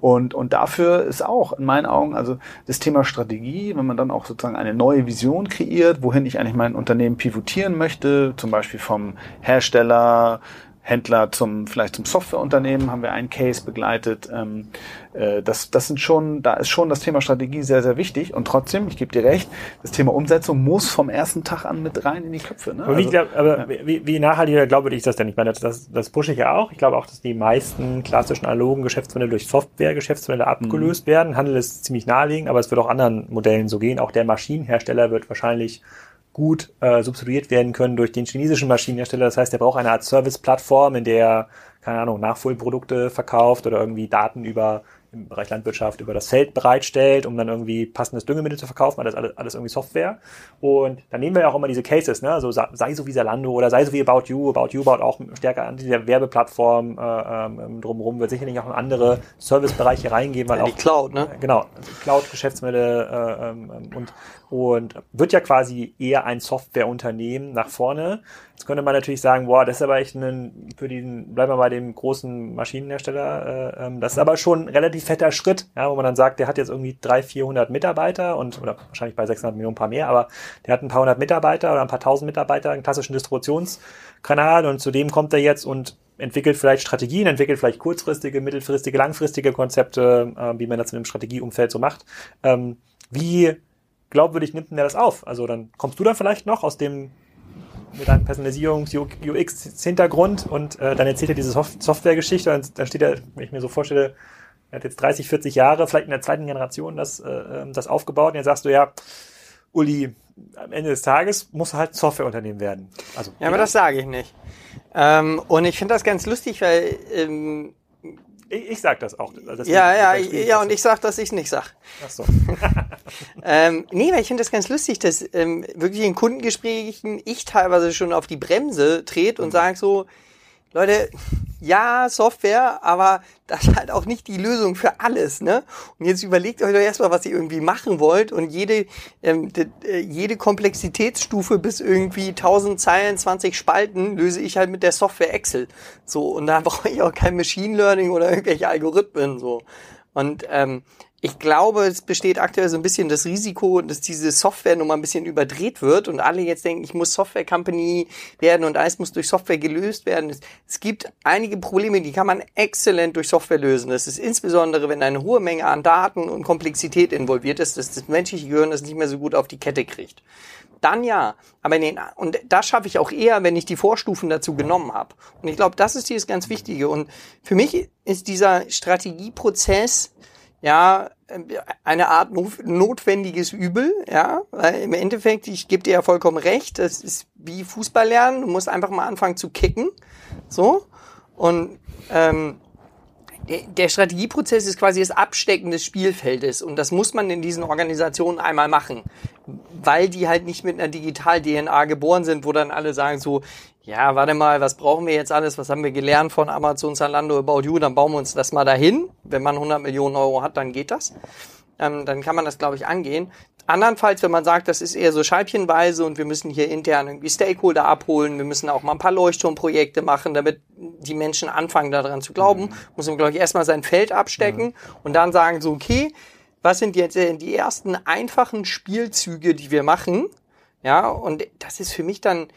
Und, und dafür ist auch in meinen Augen, also das Thema Strategie, wenn man dann auch sozusagen eine neue Vision kreiert, wohin ich eigentlich mein Unternehmen pivotieren möchte, zum Beispiel vom Hersteller, Händler zum vielleicht zum Softwareunternehmen haben wir einen Case begleitet. Ähm, äh, das, das sind schon, da ist schon das Thema Strategie sehr, sehr wichtig. Und trotzdem, ich gebe dir recht, das Thema Umsetzung muss vom ersten Tag an mit rein in die Köpfe. Ne?
Aber, wie, also, aber ja. wie, wie nachhaltig glaube ich das denn? Ich meine, das, das, das pushe ich ja auch. Ich glaube auch, dass die meisten klassischen analogen Geschäftsmodelle durch Software-Geschäftsmodelle abgelöst mhm. werden. Handel ist ziemlich naheliegend, aber es wird auch anderen Modellen so gehen. Auch der Maschinenhersteller wird wahrscheinlich gut äh, substituiert werden können durch den chinesischen Maschinenhersteller. Das heißt, er braucht eine Art Service-Plattform, in der, keine Ahnung, Nachfolgeprodukte verkauft oder irgendwie Daten über im Bereich Landwirtschaft über das Feld bereitstellt, um dann irgendwie passendes Düngemittel zu verkaufen, das alles, alles irgendwie Software. Und dann nehmen wir ja auch immer diese Cases, ne? also sei so wie Zalando oder sei so wie About You. About You baut auch stärker an dieser Werbeplattform äh, ähm, drumherum, wird sicherlich auch in andere Servicebereiche reingehen, weil
ja,
auch
die Cloud, ne?
Genau, Cloud-Geschäftsmodelle äh, ähm, und und wird ja quasi eher ein Softwareunternehmen nach vorne. Jetzt könnte man natürlich sagen, boah, das ist aber echt ein, für diesen, bleiben wir bei dem großen Maschinenhersteller, äh, ähm, das ist aber schon ein relativ fetter Schritt, ja, wo man dann sagt, der hat jetzt irgendwie 300, 400 Mitarbeiter und, oder wahrscheinlich bei 600 Millionen ein paar mehr, aber der hat ein paar hundert Mitarbeiter oder ein paar tausend Mitarbeiter, einen klassischen Distributionskanal und zudem kommt er jetzt und entwickelt vielleicht Strategien, entwickelt vielleicht kurzfristige, mittelfristige, langfristige Konzepte, äh, wie man das in einem Strategieumfeld so macht. Ähm, wie glaubwürdig nimmt denn der das auf? Also dann kommst du da vielleicht noch aus dem mit einem Personalisierungs-UX-Hintergrund und äh, dann erzählt er diese Soft Software-Geschichte und dann steht er, wenn ich mir so vorstelle, er hat jetzt 30, 40 Jahre, vielleicht in der zweiten Generation das, äh, ähm, das aufgebaut und jetzt sagst du ja, Uli, am Ende des Tages muss halt Softwareunternehmen werden.
Also, ja, aber das sage ich nicht. Ähm, und ich finde das ganz lustig, weil ähm,
ich, ich sag das auch.
Das ja, ja, ja, und ich sag, dass ich nicht sag. Ach so. ähm, nee, weil ich finde das ganz lustig, dass ähm, wirklich in Kundengesprächen ich teilweise schon auf die Bremse trete und mhm. sage so, Leute, ja, Software, aber das ist halt auch nicht die Lösung für alles, ne? Und jetzt überlegt euch doch erstmal, was ihr irgendwie machen wollt und jede, ähm, de, äh, jede Komplexitätsstufe bis irgendwie 1000 Zeilen, 20 Spalten löse ich halt mit der Software Excel. So, und da brauche ich auch kein Machine Learning oder irgendwelche Algorithmen, so. Und ähm, ich glaube, es besteht aktuell so ein bisschen das Risiko, dass diese Software nun mal ein bisschen überdreht wird und alle jetzt denken, ich muss Software Company werden und alles muss durch Software gelöst werden. Es, gibt einige Probleme, die kann man exzellent durch Software lösen. Das ist insbesondere, wenn eine hohe Menge an Daten und Komplexität involviert ist, dass das menschliche Gehirn das nicht mehr so gut auf die Kette kriegt. Dann ja, aber den, und das schaffe ich auch eher, wenn ich die Vorstufen dazu genommen habe. Und ich glaube, das ist dieses ganz Wichtige. Und für mich ist dieser Strategieprozess ja, eine Art notwendiges Übel, ja, weil im Endeffekt, ich gebe dir ja vollkommen recht, das ist wie Fußball lernen, du musst einfach mal anfangen zu kicken, so, und ähm, der Strategieprozess ist quasi das Abstecken des Spielfeldes und das muss man in diesen Organisationen einmal machen, weil die halt nicht mit einer Digital-DNA geboren sind, wo dann alle sagen so, ja, warte mal, was brauchen wir jetzt alles? Was haben wir gelernt von Amazon, Zalando, About You? Dann bauen wir uns das mal dahin. Wenn man 100 Millionen Euro hat, dann geht das. Ähm, dann kann man das, glaube ich, angehen. Andernfalls, wenn man sagt, das ist eher so scheibchenweise und wir müssen hier intern irgendwie Stakeholder abholen, wir müssen auch mal ein paar Leuchtturmprojekte machen, damit die Menschen anfangen daran zu glauben, mhm. muss man, glaube ich, erstmal sein Feld abstecken mhm. und dann sagen so, okay, was sind jetzt die ersten einfachen Spielzüge, die wir machen? Ja, und das ist für mich dann,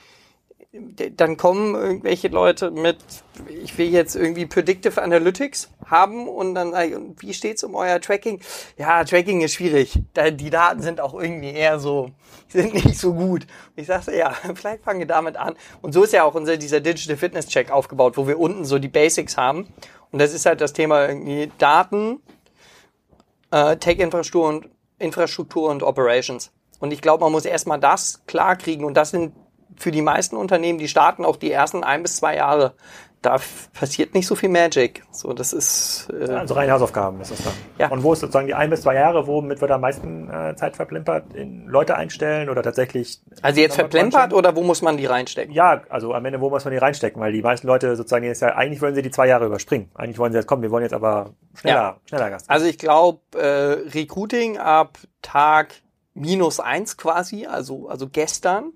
dann kommen irgendwelche Leute mit, ich will jetzt irgendwie Predictive Analytics haben und dann wie steht's um euer Tracking? Ja, Tracking ist schwierig. Die Daten sind auch irgendwie eher so, sind nicht so gut. Ich sage, ja, vielleicht fangen wir damit an. Und so ist ja auch unser, dieser Digital Fitness Check aufgebaut, wo wir unten so die Basics haben. Und das ist halt das Thema irgendwie Daten, äh, Tech-Infrastruktur und Infrastruktur und Operations. Und ich glaube, man muss erstmal das klar kriegen und das sind für die meisten Unternehmen, die starten auch die ersten ein bis zwei Jahre. Da passiert nicht so viel Magic. So, das ist
äh, also reine Hausaufgaben ist das dann.
Ja.
Und wo ist sozusagen die ein bis zwei Jahre, womit wird am meisten äh, Zeit verplempert? In Leute einstellen oder tatsächlich?
Also jetzt verplempert oder wo muss man die reinstecken?
Ja, also am Ende wo muss man die reinstecken, weil die meisten Leute sozusagen jetzt ja eigentlich wollen sie die zwei Jahre überspringen. Eigentlich wollen sie jetzt kommen, wir wollen jetzt aber schneller, ja. schneller Gast.
Also ich glaube äh, Recruiting ab Tag minus eins quasi, also also gestern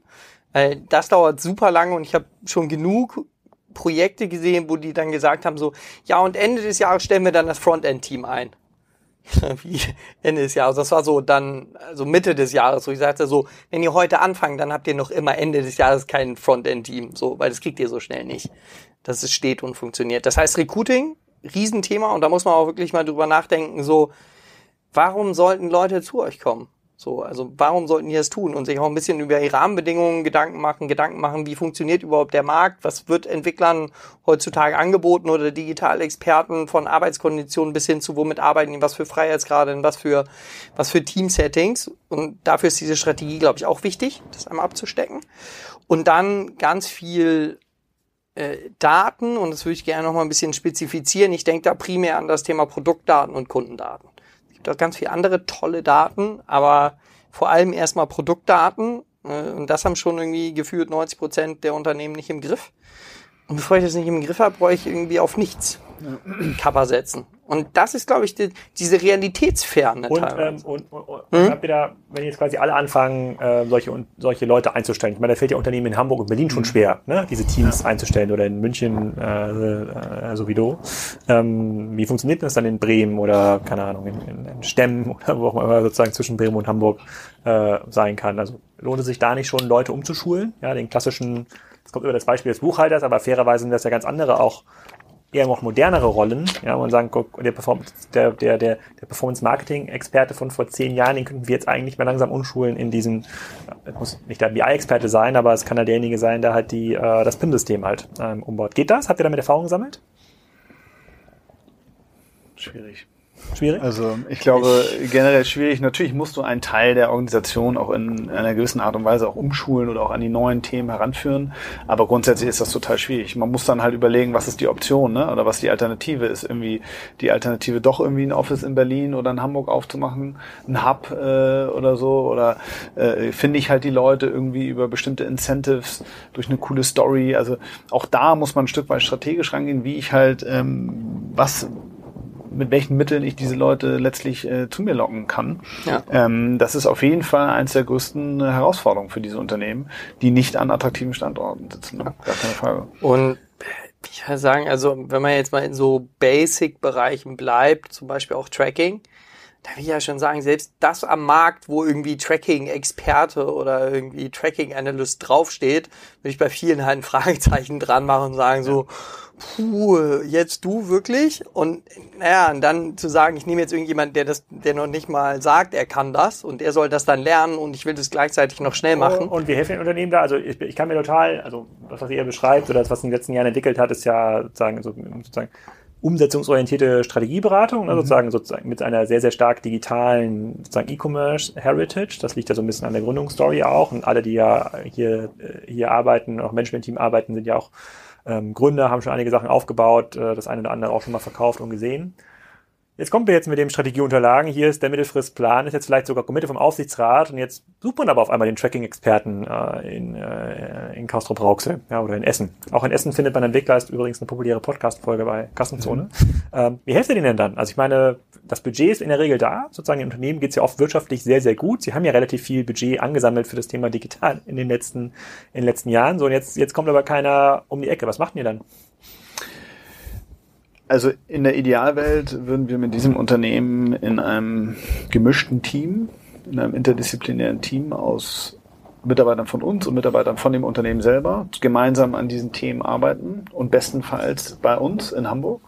weil das dauert super lange und ich habe schon genug Projekte gesehen, wo die dann gesagt haben so, ja und Ende des Jahres stellen wir dann das Frontend-Team ein. Wie Ende des Jahres. Das war so dann, also Mitte des Jahres, wo ich sagte so, wenn ihr heute anfangt, dann habt ihr noch immer Ende des Jahres kein Frontend-Team, so, weil das kriegt ihr so schnell nicht, dass es steht und funktioniert. Das heißt Recruiting, Riesenthema und da muss man auch wirklich mal drüber nachdenken, so, warum sollten Leute zu euch kommen? So, also warum sollten die das tun und sich auch ein bisschen über die Rahmenbedingungen Gedanken machen, Gedanken machen, wie funktioniert überhaupt der Markt, was wird Entwicklern heutzutage angeboten oder Digitalexperten von Arbeitskonditionen bis hin zu womit arbeiten die, was für Freiheitsgrade, was für was für Teamsettings? Und dafür ist diese Strategie, glaube ich, auch wichtig, das einmal abzustecken. Und dann ganz viel äh, Daten, und das würde ich gerne noch mal ein bisschen spezifizieren, ich denke da primär an das Thema Produktdaten und Kundendaten. Ganz viele andere tolle Daten, aber vor allem erstmal Produktdaten. Äh, und das haben schon irgendwie gefühlt 90 Prozent der Unternehmen nicht im Griff. Und bevor ich das nicht im Griff habe, brauche ich irgendwie auf nichts ja. Cover setzen. Und das ist, glaube ich, die, diese Realitätsferne
und, ähm, und, und, und hm? habt ihr da, wenn jetzt quasi alle anfangen, äh, solche, und, solche Leute einzustellen, ich meine, da fällt ja Unternehmen in Hamburg und Berlin schon hm. schwer, ne? diese Teams ja. einzustellen oder in München äh, äh, sowieso. Ähm, wie funktioniert das dann in Bremen oder, keine Ahnung, in, in, in Stemmen oder wo auch immer sozusagen zwischen Bremen und Hamburg äh, sein kann? Also lohnt es sich da nicht schon, Leute umzuschulen? Ja, den klassischen, es kommt über das Beispiel des Buchhalters, aber fairerweise sind das ja ganz andere auch eher noch modernere Rollen. Ja, man sagen, guck, der, Performance, der, der, der, Performance-Marketing-Experte von vor zehn Jahren, den könnten wir jetzt eigentlich mal langsam umschulen in diesen, es muss nicht der BI-Experte sein, aber es kann ja derjenige sein, der halt die, äh, das PIM-System halt ähm, umbaut. Geht das? Habt ihr damit Erfahrung gesammelt?
Schwierig.
Schwierig?
Also ich glaube generell schwierig. Natürlich musst du einen Teil der Organisation auch in einer gewissen Art und Weise auch umschulen oder auch an die neuen Themen heranführen. Aber grundsätzlich ist das total schwierig. Man muss dann halt überlegen, was ist die Option, ne? Oder was die Alternative ist. Irgendwie die Alternative doch irgendwie ein Office in Berlin oder in Hamburg aufzumachen, ein Hub äh, oder so. Oder äh, finde ich halt die Leute irgendwie über bestimmte Incentives durch eine coole Story. Also auch da muss man ein Stück weit strategisch rangehen, wie ich halt ähm, was mit welchen Mitteln ich diese Leute letztlich äh, zu mir locken kann. Ja. Ähm, das ist auf jeden Fall eines der größten äh, Herausforderungen für diese Unternehmen, die nicht an attraktiven Standorten sitzen. Ne? Gar keine Frage.
Und ich würde sagen, also wenn man jetzt mal in so Basic-Bereichen bleibt, zum Beispiel auch Tracking, da will ich ja schon sagen, selbst das am Markt, wo irgendwie Tracking-Experte oder irgendwie Tracking-Analyst draufsteht, würde ich bei vielen halt ein Fragezeichen dran machen und sagen so, puh, jetzt du wirklich? Und naja, und dann zu sagen, ich nehme jetzt irgendjemand, der das, der noch nicht mal sagt, er kann das und er soll das dann lernen und ich will das gleichzeitig noch schnell machen.
Und wir helfen den Unternehmen da. Also ich, ich kann mir total, also das, was ihr beschreibt oder das, was in den letzten Jahren entwickelt hat, ist ja sozusagen, so, sozusagen umsetzungsorientierte Strategieberatung, ne, mhm. sozusagen, sozusagen mit einer sehr, sehr stark digitalen sozusagen E-Commerce Heritage. Das liegt ja so ein bisschen an der Gründungsstory auch. Und alle, die ja hier, äh, hier arbeiten, auch Management-Team arbeiten, sind ja auch ähm, Gründer, haben schon einige Sachen aufgebaut, äh, das eine oder andere auch schon mal verkauft und gesehen. Jetzt kommen wir jetzt mit dem Strategieunterlagen. Hier ist der Mittelfristplan, ist jetzt vielleicht sogar Committee vom Aufsichtsrat und jetzt sucht man aber auf einmal den Tracking-Experten äh, in, äh, in Castro Brauxel ja, oder in Essen. Auch in Essen findet man Entwickler, ist übrigens eine populäre Podcast-Folge bei Kassenzone. Mhm. Ähm, wie helft ihr denen denn dann? Also ich meine, das Budget ist in der Regel da. Sozusagen den Unternehmen geht es ja oft wirtschaftlich sehr, sehr gut. Sie haben ja relativ viel Budget angesammelt für das Thema Digital in den letzten, in den letzten Jahren. So, und jetzt, jetzt kommt aber keiner um die Ecke. Was macht ihr dann?
Also in der Idealwelt würden wir mit diesem Unternehmen in einem gemischten Team, in einem interdisziplinären Team aus Mitarbeitern von uns und Mitarbeitern von dem Unternehmen selber gemeinsam an diesen Themen arbeiten und bestenfalls bei uns in Hamburg.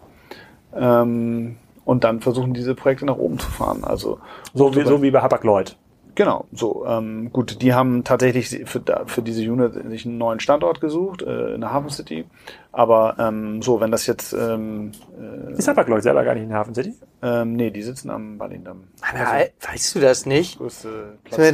Ähm, und dann versuchen, diese Projekte nach oben zu fahren. Also
so wie, so wie bei Hapag-Lloyd.
Genau, so ähm, gut. Die haben tatsächlich für, für diese Unit sich einen neuen Standort gesucht äh, in der Hafen City. Aber ähm, so, wenn das jetzt ähm,
äh, ist aber selber gar nicht in der Hafen City?
Ähm, nee, die sitzen am Ballindamm.
Also, weißt du das nicht? Das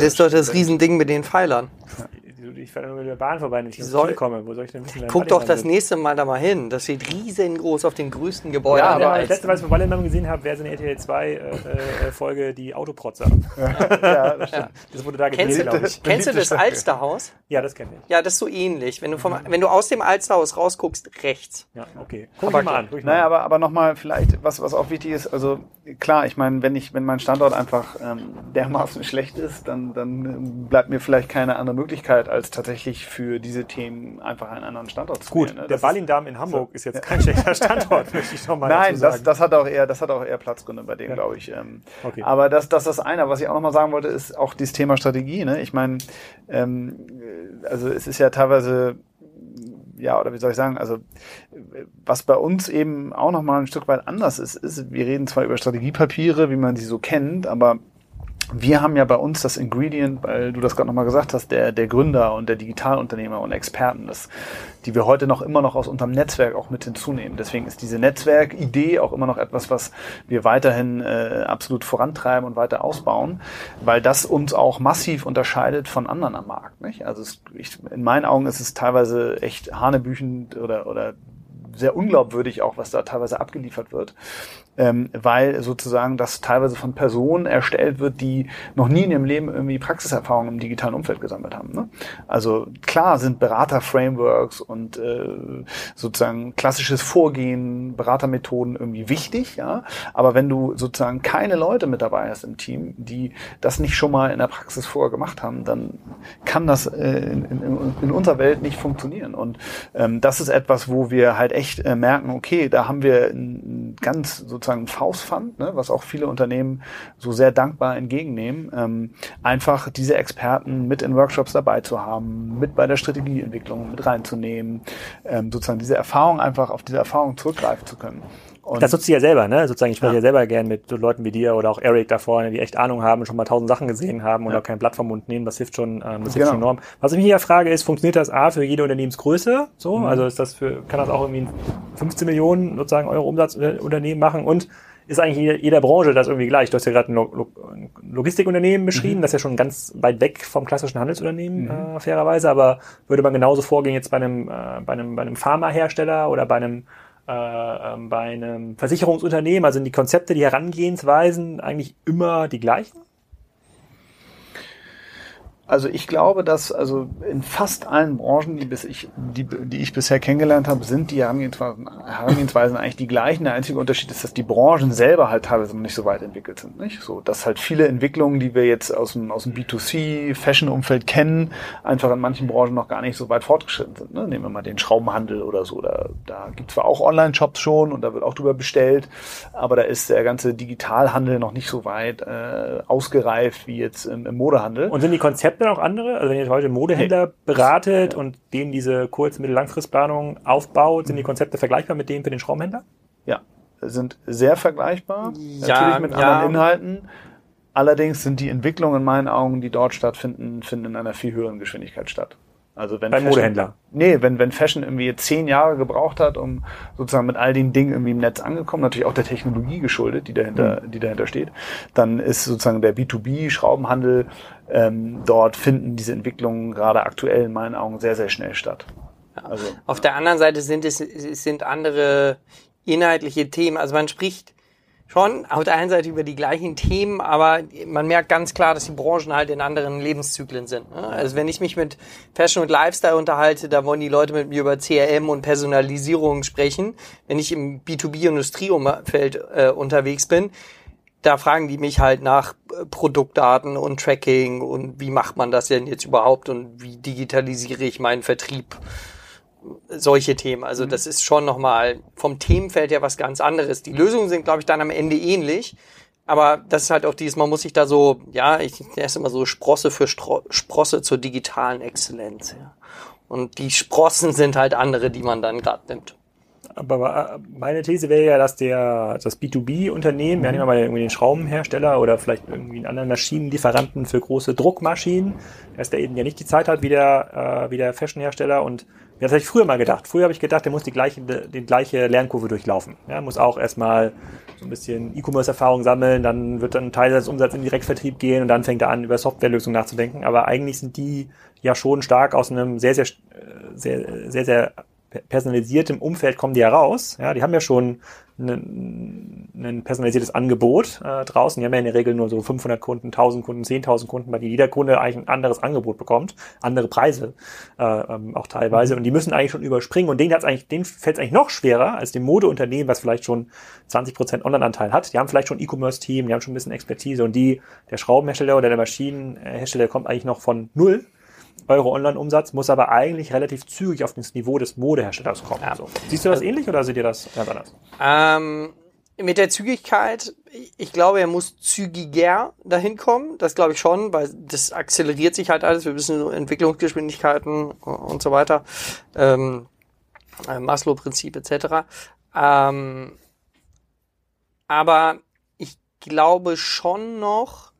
ist doch das Riesending mit den Pfeilern. Ja
ich fahre nur mit der Bahn vorbei, wenn ich ins soll, komme. Wo soll ich denn wissen?
Guck doch das nächste Mal da mal hin. Das steht riesengroß auf den größten Gebäuden. Ja,
aber das letzte, was ich von Wallendamm gesehen habe, wäre so eine RTL 2 äh, äh, Folge, die Autoprotzer. ja,
das stimmt. Das wurde da gedreht, glaube ich. Kennst du das Alsterhaus?
Ja, das kenne ich.
Ja, das ist so ähnlich. Wenn du, vom, wenn du aus dem Alsterhaus rausguckst, rechts.
Ja, okay. Guck aber, mal an. Guck
naja, aber, aber nochmal vielleicht, was, was auch wichtig ist, also klar, ich meine, wenn ich, wenn mein Standort einfach ähm, dermaßen schlecht ist, dann, dann bleibt mir vielleicht keine andere Möglichkeit, als tatsächlich für diese Themen einfach einen anderen Standort zu
Gut, wählen, ne? der Ballindarm in Hamburg so, ist jetzt kein schlechter Standort, möchte ich nochmal
Nein, das, das hat auch eher, das hat auch eher Platzgründe bei dem, ja. glaube ich. Ähm, okay. Aber das, das ist das eine. Was ich auch nochmal sagen wollte, ist auch dieses Thema Strategie. Ne? Ich meine, ähm, also es ist ja teilweise ja, oder wie soll ich sagen, also was bei uns eben auch nochmal ein Stück weit anders ist, ist, wir reden zwar über Strategiepapiere, wie man sie so kennt, aber wir haben ja bei uns das Ingredient, weil du das gerade nochmal gesagt hast, der, der Gründer und der Digitalunternehmer und Experten, das, die wir heute noch immer noch aus unserem Netzwerk auch mit hinzunehmen. Deswegen ist diese Netzwerkidee auch immer noch etwas, was wir weiterhin äh, absolut vorantreiben und weiter ausbauen, weil das uns auch massiv unterscheidet von anderen am Markt. Nicht? Also es, ich, in meinen Augen ist es teilweise echt hanebüchend oder, oder sehr unglaubwürdig auch, was da teilweise abgeliefert wird ähm, weil sozusagen das teilweise von Personen erstellt wird, die noch nie in ihrem Leben irgendwie Praxiserfahrung im digitalen Umfeld gesammelt haben. Ne? Also klar sind Berater-Frameworks und äh, sozusagen klassisches Vorgehen, Beratermethoden irgendwie wichtig, ja. Aber wenn du sozusagen keine Leute mit dabei hast im Team, die das nicht schon mal in der Praxis vorher gemacht haben, dann kann das äh, in, in, in unserer Welt nicht funktionieren. Und ähm, das ist etwas, wo wir halt echt äh, merken, okay, da haben wir ein ganz so sozusagen ein Faustpfand, ne, was auch viele Unternehmen so sehr dankbar entgegennehmen, ähm, einfach diese Experten mit in Workshops dabei zu haben, mit bei der Strategieentwicklung mit reinzunehmen, ähm, sozusagen diese Erfahrung einfach auf diese Erfahrung zurückgreifen zu können.
Und das nutzt du ja selber, ne? Sozusagen, ich spreche ja. ja selber gern mit Leuten wie dir oder auch Eric da vorne, die echt Ahnung haben, schon mal tausend Sachen gesehen haben und ja. auch kein Blatt vom Mund nehmen. Das hilft schon, ähm, das hilft genau. schon enorm. Was ich mich hier frage, ist, funktioniert das A für jede Unternehmensgröße? So, mhm. also ist das für, kann das auch irgendwie 15 Millionen sozusagen Euro Umsatzunternehmen machen und ist eigentlich jeder, jeder Branche das irgendwie gleich. Du hast ja gerade ein, Logistikunternehmen beschrieben, mhm. das ist ja schon ganz weit weg vom klassischen Handelsunternehmen, mhm. äh, fairerweise, aber würde man genauso vorgehen jetzt bei einem, äh, bei einem, bei einem Pharmahersteller oder bei einem äh, ähm, bei einem Versicherungsunternehmen, also sind die Konzepte, die Herangehensweisen eigentlich immer die gleichen?
Also ich glaube, dass also in fast allen Branchen, die, bis ich, die, die ich bisher kennengelernt habe, sind die Herangehensweisen, Herangehensweisen eigentlich die gleichen. Der einzige Unterschied ist, dass die Branchen selber halt teilweise noch nicht so weit entwickelt sind. Nicht? So, dass halt viele Entwicklungen, die wir jetzt aus dem, aus dem B2C, Fashion-Umfeld kennen, einfach in manchen Branchen noch gar nicht so weit fortgeschritten sind. Ne? Nehmen wir mal den Schraubenhandel oder so. Da, da gibt zwar auch Online-Shops schon und da wird auch drüber bestellt, aber da ist der ganze Digitalhandel noch nicht so weit äh, ausgereift wie jetzt im, im Modehandel.
Und sind die Konzepte dann auch andere? Also wenn ihr heute Modehändler hey. beratet und denen diese Kurz-, Mittel-, Langfristplanung aufbaut, sind die Konzepte vergleichbar mit denen für den Schraubenhändler?
Ja, sind sehr vergleichbar. Ja, Natürlich mit ja. anderen Inhalten. Allerdings sind die Entwicklungen in meinen Augen, die dort stattfinden, finden in einer viel höheren Geschwindigkeit statt.
Also wenn Beim Fashion, Modehändler.
Nee, wenn, wenn Fashion irgendwie zehn Jahre gebraucht hat, um sozusagen mit all den Dingen irgendwie im Netz angekommen, natürlich auch der Technologie geschuldet, die dahinter, mhm. die dahinter steht, dann ist sozusagen der B2B-Schraubenhandel ähm, dort finden diese Entwicklungen gerade aktuell in meinen Augen sehr, sehr schnell statt.
Also, Auf der anderen Seite sind es, es sind andere inhaltliche Themen. Also man spricht schon auf der einen Seite über die gleichen Themen, aber man merkt ganz klar, dass die Branchen halt in anderen Lebenszyklen sind. Ne? Also wenn ich mich mit Fashion und Lifestyle unterhalte, da wollen die Leute mit mir über CRM und Personalisierung sprechen. Wenn ich im B2B-Industrieumfeld äh, unterwegs bin, da fragen die mich halt nach äh, Produktdaten und Tracking und wie macht man das denn jetzt überhaupt und wie digitalisiere ich meinen Vertrieb solche Themen. Also mhm. das ist schon nochmal vom Themenfeld her was ganz anderes. Die Lösungen sind, glaube ich, dann am Ende ähnlich. Aber das ist halt auch dieses, man muss sich da so, ja, ich esse immer so Sprosse für Stro Sprosse zur digitalen Exzellenz. Ja. Und die Sprossen sind halt andere, die man dann gerade nimmt.
Aber meine These wäre ja, dass der das B2B-Unternehmen, mhm. ja nehmen wir mal irgendwie den Schraubenhersteller oder vielleicht irgendwie einen anderen Maschinenlieferanten für große Druckmaschinen, dass der eben ja nicht die Zeit hat wie der, äh, wie der Fashionhersteller und das habe ich früher mal gedacht. Früher habe ich gedacht, der muss die gleiche, die gleiche Lernkurve durchlaufen. Ja, muss auch erstmal so ein bisschen E-Commerce-Erfahrung sammeln, dann wird dann ein Teil des Umsatzes in Direktvertrieb gehen und dann fängt er an, über Softwarelösungen nachzudenken. Aber eigentlich sind die ja schon stark aus einem sehr, sehr, sehr, sehr, sehr personalisiertem Umfeld kommen die heraus. Ja, die haben ja schon ein, ein personalisiertes Angebot äh, draußen. Die haben ja in der Regel nur so 500 Kunden, 1000 Kunden, 10.000 Kunden, weil jeder Kunde eigentlich ein anderes Angebot bekommt, andere Preise äh, ähm, auch teilweise. Mhm. Und die müssen eigentlich schon überspringen. Und denen, hat's eigentlich, denen fällt es eigentlich noch schwerer als dem Modeunternehmen, was vielleicht schon 20 Prozent Online-Anteil hat. Die haben vielleicht schon E-Commerce-Team, die haben schon ein bisschen Expertise. Und die, der Schraubenhersteller oder der Maschinenhersteller kommt eigentlich noch von null Euro Online-Umsatz, muss aber eigentlich relativ zügig auf das Niveau des Modeherstellers kommen. Ja. So. Siehst du das ähnlich oder seht ihr das ganz anders?
Ähm, mit der Zügigkeit, ich glaube, er muss zügiger dahin kommen. Das glaube ich schon, weil das akzeleriert sich halt alles. Wir wissen Entwicklungsgeschwindigkeiten und so weiter. Ähm, äh, Maslow-Prinzip etc. Ähm, aber ich glaube schon noch,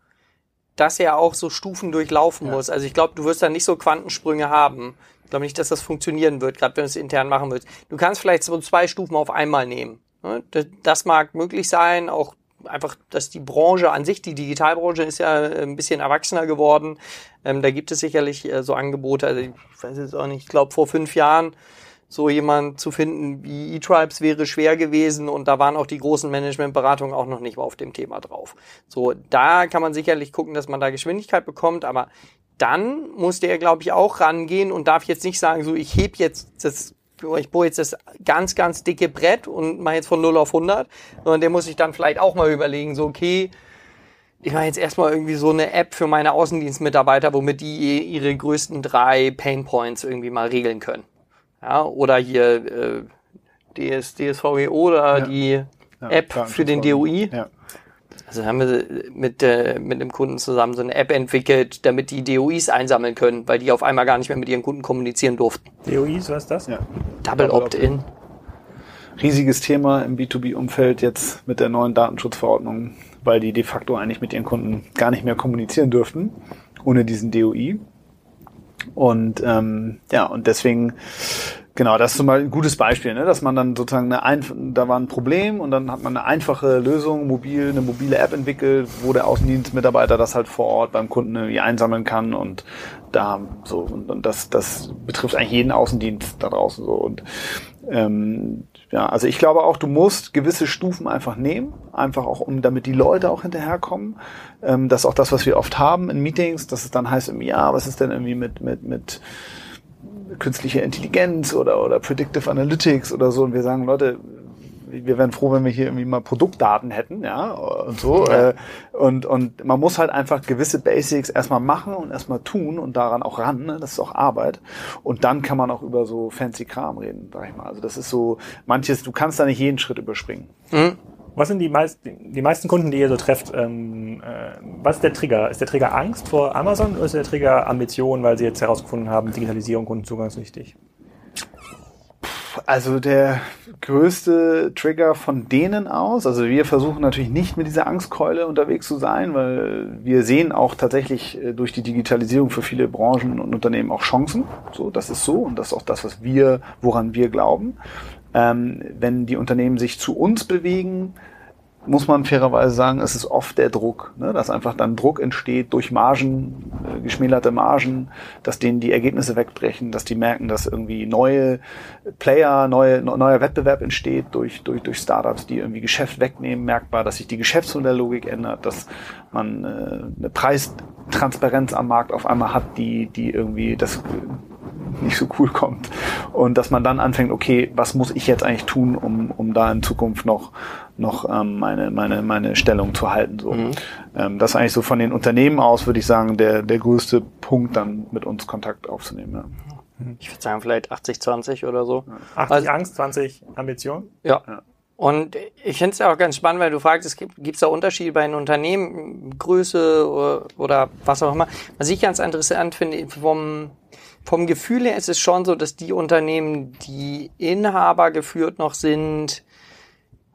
dass er auch so Stufen durchlaufen
Ja.
muss. Also ich glaube, du wirst da nicht so Quantensprünge haben. Ich glaube nicht, dass das funktionieren wird, gerade wenn du es intern machen willst. Du kannst vielleicht so zwei Stufen auf einmal nehmen. ne? Das- Das mag möglich sein, auch einfach, dass die Branche an sich, die Digitalbranche ist ja äh, ein bisschen erwachsener geworden. Ähm, da gibt es sicherlich äh, so Angebote, also ich weiß jetzt auch nicht, ich glaube vor fünf Jahren so jemand zu finden wie E-Tribes wäre schwer gewesen und da waren auch die großen Managementberatungen auch noch nicht auf dem Thema drauf. So, da kann man sicherlich gucken, dass man da Geschwindigkeit bekommt, aber dann muss der, glaube ich, auch rangehen und darf jetzt nicht sagen, so, ich heb jetzt das, ich bohre jetzt das ganz, ganz dicke Brett und mache jetzt von 0 auf 100, sondern der muss sich dann vielleicht auch mal überlegen, so, okay, ich mache jetzt erstmal irgendwie so eine App für meine Außendienstmitarbeiter, womit die ihre größten drei Painpoints irgendwie mal regeln können. Ja, oder hier äh, DS, DSVGO oder
Ja.
die
Ja,
App für den DOI.
Ja.
Also haben wir mit, äh, mit einem Kunden zusammen so eine App entwickelt, damit die DOIs einsammeln können, weil die auf einmal gar nicht mehr mit ihren Kunden kommunizieren durften.
DOIs, was ist das?
ja.
Double
Double
Opt-in.
riesiges Thema im B2B-Umfeld jetzt mit der neuen Datenschutzverordnung, weil die de facto eigentlich mit ihren Kunden gar nicht mehr kommunizieren dürften, ohne diesen DOI. Und ähm, ja, und deswegen, genau, das ist zum Beispiel ein gutes Beispiel, ne? dass man dann sozusagen eine Einf da war ein Problem und dann hat man eine einfache Lösung, mobil, eine mobile App entwickelt, wo der Außendienstmitarbeiter das halt vor Ort beim Kunden irgendwie einsammeln kann und da so und, und das das betrifft eigentlich jeden Außendienst da draußen so und ähm, ja, also ich glaube auch, du musst gewisse Stufen einfach nehmen, einfach auch, um damit die Leute auch hinterherkommen. Ähm, das ist auch das, was wir oft haben in Meetings, dass es dann heißt, ja, was ist denn irgendwie mit, mit, mit künstlicher Intelligenz oder, oder Predictive Analytics oder so. Und wir sagen, Leute, wir wären froh, wenn wir hier irgendwie mal Produktdaten hätten, ja, und so.
Ja.
Äh, und, und man muss halt einfach gewisse Basics erstmal machen und erstmal tun und daran auch ran, ne? das ist auch Arbeit. Und dann kann man auch über so fancy Kram reden, sag ich mal. Also das ist so, manches, du kannst da nicht jeden Schritt überspringen.
Mhm.
Was sind die, meist, die meisten Kunden, die ihr so trefft? Ähm, äh, was ist der Trigger? Ist der Trigger Angst vor Amazon oder ist der Trigger Ambition, weil sie jetzt herausgefunden haben, Digitalisierung, Kundenzugang ist wichtig?
Also der größte Trigger von denen aus, also wir versuchen natürlich nicht mit dieser Angstkeule unterwegs zu sein, weil wir sehen auch tatsächlich äh, durch die Digitalisierung für viele Branchen und Unternehmen auch Chancen. So, das ist so und das ist auch das, was wir, woran wir glauben. Ähm, wenn die Unternehmen sich zu uns bewegen, muss man fairerweise sagen, es ist oft der Druck, ne? dass einfach dann Druck entsteht durch Margen, äh, geschmälerte Margen, dass denen die Ergebnisse wegbrechen, dass die merken, dass irgendwie neue Player, neue, ne- neuer Wettbewerb entsteht durch, durch, durch Startups, die irgendwie Geschäft wegnehmen, merkbar, dass sich die Geschäftsmodelllogik ändert, dass man äh, eine Preistransparenz am Markt auf einmal hat, die, die irgendwie das äh, nicht so cool kommt. Und dass man dann anfängt, okay, was muss ich jetzt eigentlich tun, um, um da in Zukunft noch, noch ähm, meine, meine, meine Stellung zu halten. So.
Mhm.
Ähm, das ist eigentlich so von den Unternehmen aus, würde ich sagen, der, der größte Punkt, dann mit uns Kontakt aufzunehmen. Ja.
Ich würde sagen, vielleicht 80-20 oder so.
80
Also-
Angst, 20 Ambition?
Ja.
Ja.
Und ich finde es ja auch ganz spannend, weil du fragst, es gibt gibt's da Unterschiede bei den Unternehmen, Größe oder, oder was auch immer. Was ich ganz interessant finde, vom, vom Gefühl her ist es schon so, dass die Unternehmen, die Inhaber geführt noch sind,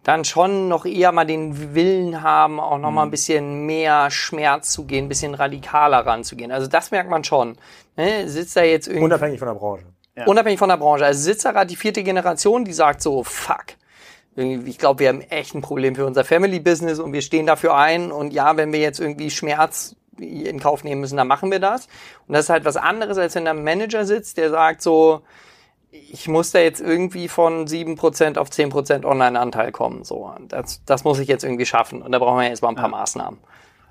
dann schon noch eher mal den Willen haben, auch noch mal ein bisschen mehr Schmerz zu gehen, ein bisschen radikaler ranzugehen. Also das merkt man schon. Ne? Sitzt da jetzt irgendwie
Unabhängig von der Branche.
Ja.
Unabhängig von der Branche. Also sitzt da gerade die vierte Generation, die sagt so, fuck. Ich glaube, wir haben echt ein Problem für unser Family-Business und wir stehen dafür ein. Und ja, wenn wir jetzt irgendwie Schmerz in Kauf nehmen müssen, dann machen wir das. Und das ist halt was anderes, als wenn da ein Manager sitzt, der sagt so, ich muss da jetzt irgendwie von 7% auf 10% Online-Anteil kommen. So, das, das muss ich jetzt irgendwie schaffen. Und da brauchen wir jetzt mal ein paar Maßnahmen.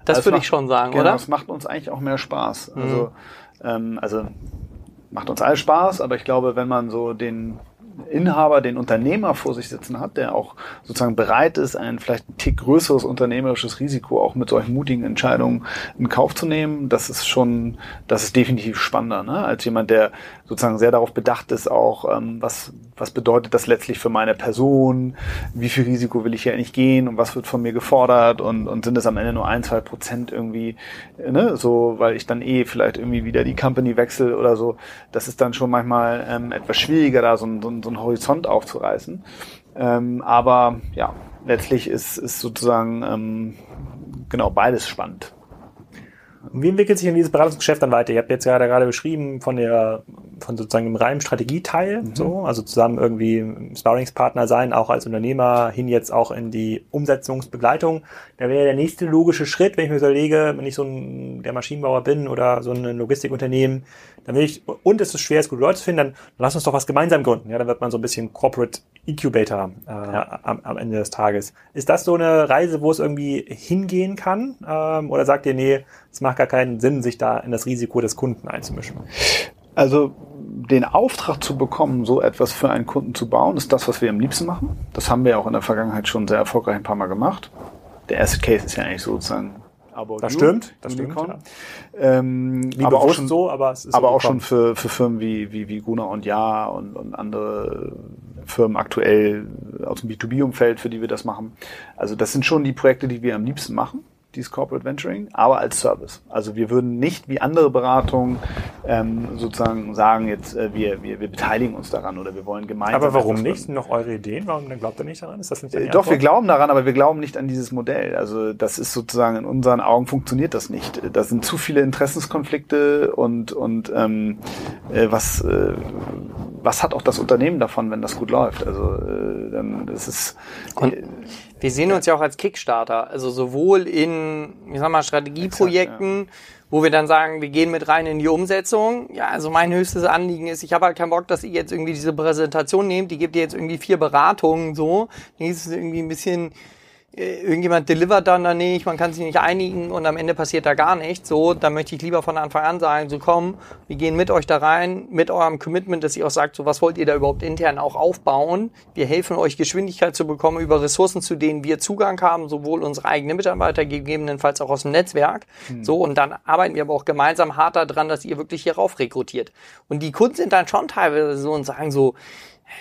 Das
Also
würde ich schon sagen,
genau,
oder?
Das macht uns eigentlich auch mehr Spaß. Also, ähm, also macht uns alles Spaß, aber ich glaube, wenn man so den Inhaber, den Unternehmer vor sich sitzen hat, der auch sozusagen bereit ist, ein vielleicht ein Tick größeres unternehmerisches Risiko auch mit solchen mutigen Entscheidungen in Kauf zu nehmen, das ist schon, das ist definitiv spannender, ne? als jemand, der sozusagen sehr darauf bedacht ist, auch ähm, was, was bedeutet das letztlich für meine Person, wie viel Risiko will ich hier eigentlich gehen und was wird von mir gefordert und, und sind es am Ende nur ein, zwei Prozent irgendwie, ne, so, weil ich dann eh vielleicht irgendwie wieder die Company wechsle oder so, das ist dann schon manchmal ähm, etwas schwieriger, da so, ein- so, ein- so einen Horizont aufzureißen. Ähm, aber ja, letztlich ist, ist sozusagen ähm, genau beides spannend.
Wie entwickelt sich denn dieses Beratungsgeschäft dann weiter? Ihr habt jetzt gerade gerade beschrieben von der, von sozusagen dem reinen Strategieteil, mhm. so, also zusammen irgendwie Sparringspartner sein, auch als Unternehmer, hin jetzt auch in die Umsetzungsbegleitung. Da wäre der nächste logische Schritt, wenn ich mir überlege, wenn ich so ein, der Maschinenbauer bin oder so ein Logistikunternehmen, dann will ich, und es ist schwer, es gute Leute zu finden, dann lass uns doch was gemeinsam gründen. Ja, dann wird man so ein bisschen Corporate Incubator äh, ja. am, am, Ende des Tages. Ist das so eine Reise, wo es irgendwie hingehen kann? Ähm, oder sagt ihr, nee, es macht gar keinen Sinn, sich da in das Risiko des Kunden einzumischen?
Also den Auftrag zu bekommen, so etwas für einen Kunden zu bauen, ist das, was wir am liebsten machen. Das haben wir auch in der Vergangenheit schon sehr erfolgreich ein paar Mal gemacht. Der erste Case ist ja eigentlich sozusagen
About das you, stimmt, das Unicorn.
stimmt. Ja. Ähm, aber auch schon so, aber es ist aber auch schon für, für Firmen wie wie wie Guna und Ja und, und andere Firmen aktuell aus dem B2B-Umfeld, für die wir das machen. Also das sind schon die Projekte, die wir am liebsten machen dieses Corporate Venturing, aber als Service. Also wir würden nicht wie andere Beratungen ähm, sozusagen sagen, jetzt äh, wir, wir, wir beteiligen uns daran oder wir wollen gemeinsam.
Aber warum nicht? Sind noch eure Ideen? Warum dann glaubt ihr nicht daran? Ist das nicht
äh, Doch, wir glauben daran, aber wir glauben nicht an dieses Modell. Also das ist sozusagen in unseren Augen funktioniert das nicht. Da sind zu viele Interessenskonflikte und und ähm, äh, was äh, was hat auch das Unternehmen davon, wenn das gut läuft? Also äh, dann ist es.
Äh, wir sehen uns ja auch als Kickstarter, also sowohl in, ich sag mal, Strategieprojekten, Exakt, ja. wo wir dann sagen, wir gehen mit rein in die Umsetzung. Ja, also mein höchstes Anliegen ist, ich habe halt keinen Bock, dass ihr jetzt irgendwie diese Präsentation nehmt, die gebt ihr jetzt irgendwie vier Beratungen so. Dann ist es irgendwie ein bisschen irgendjemand delivert dann da nicht, man kann sich nicht einigen und am Ende passiert da gar nichts. So, da möchte ich lieber von Anfang an sagen, so komm, wir gehen mit euch da rein, mit eurem Commitment, dass ihr auch sagt, so was wollt ihr da überhaupt intern auch aufbauen. Wir helfen euch Geschwindigkeit zu bekommen über Ressourcen, zu denen wir Zugang haben, sowohl unsere eigenen Mitarbeiter, gegebenenfalls auch aus dem Netzwerk. Hm. So, und dann arbeiten wir aber auch gemeinsam hart daran, dass ihr wirklich hier rauf rekrutiert. Und die Kunden sind dann schon teilweise so und sagen so,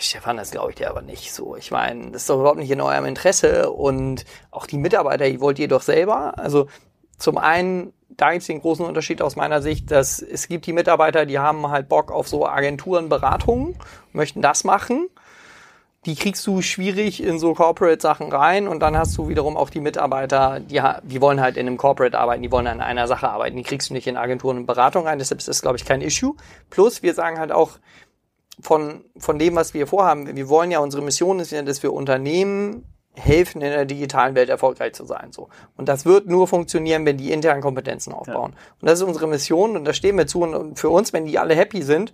Stefan, das glaube ich dir aber nicht so. Ich meine, das ist doch überhaupt nicht in eurem Interesse und auch die Mitarbeiter, die wollt ihr doch selber. Also zum einen, da gibt es den großen Unterschied aus meiner Sicht, dass es gibt die Mitarbeiter, die haben halt Bock auf so Agenturen, Beratungen, möchten das machen. Die kriegst du schwierig in so Corporate-Sachen rein und dann hast du wiederum auch die Mitarbeiter, die, die wollen halt in einem Corporate arbeiten, die wollen an einer Sache arbeiten, die kriegst du nicht in Agenturen und Beratung rein, deshalb ist das, glaube ich, kein Issue. Plus, wir sagen halt auch, von, von dem, was wir vorhaben. Wir wollen ja, unsere Mission ist ja, dass wir Unternehmen helfen, in der digitalen Welt erfolgreich zu sein. So. Und das wird nur funktionieren, wenn die internen Kompetenzen aufbauen. Ja. Und das ist unsere Mission und da stehen wir zu. Und für uns, wenn die alle happy sind,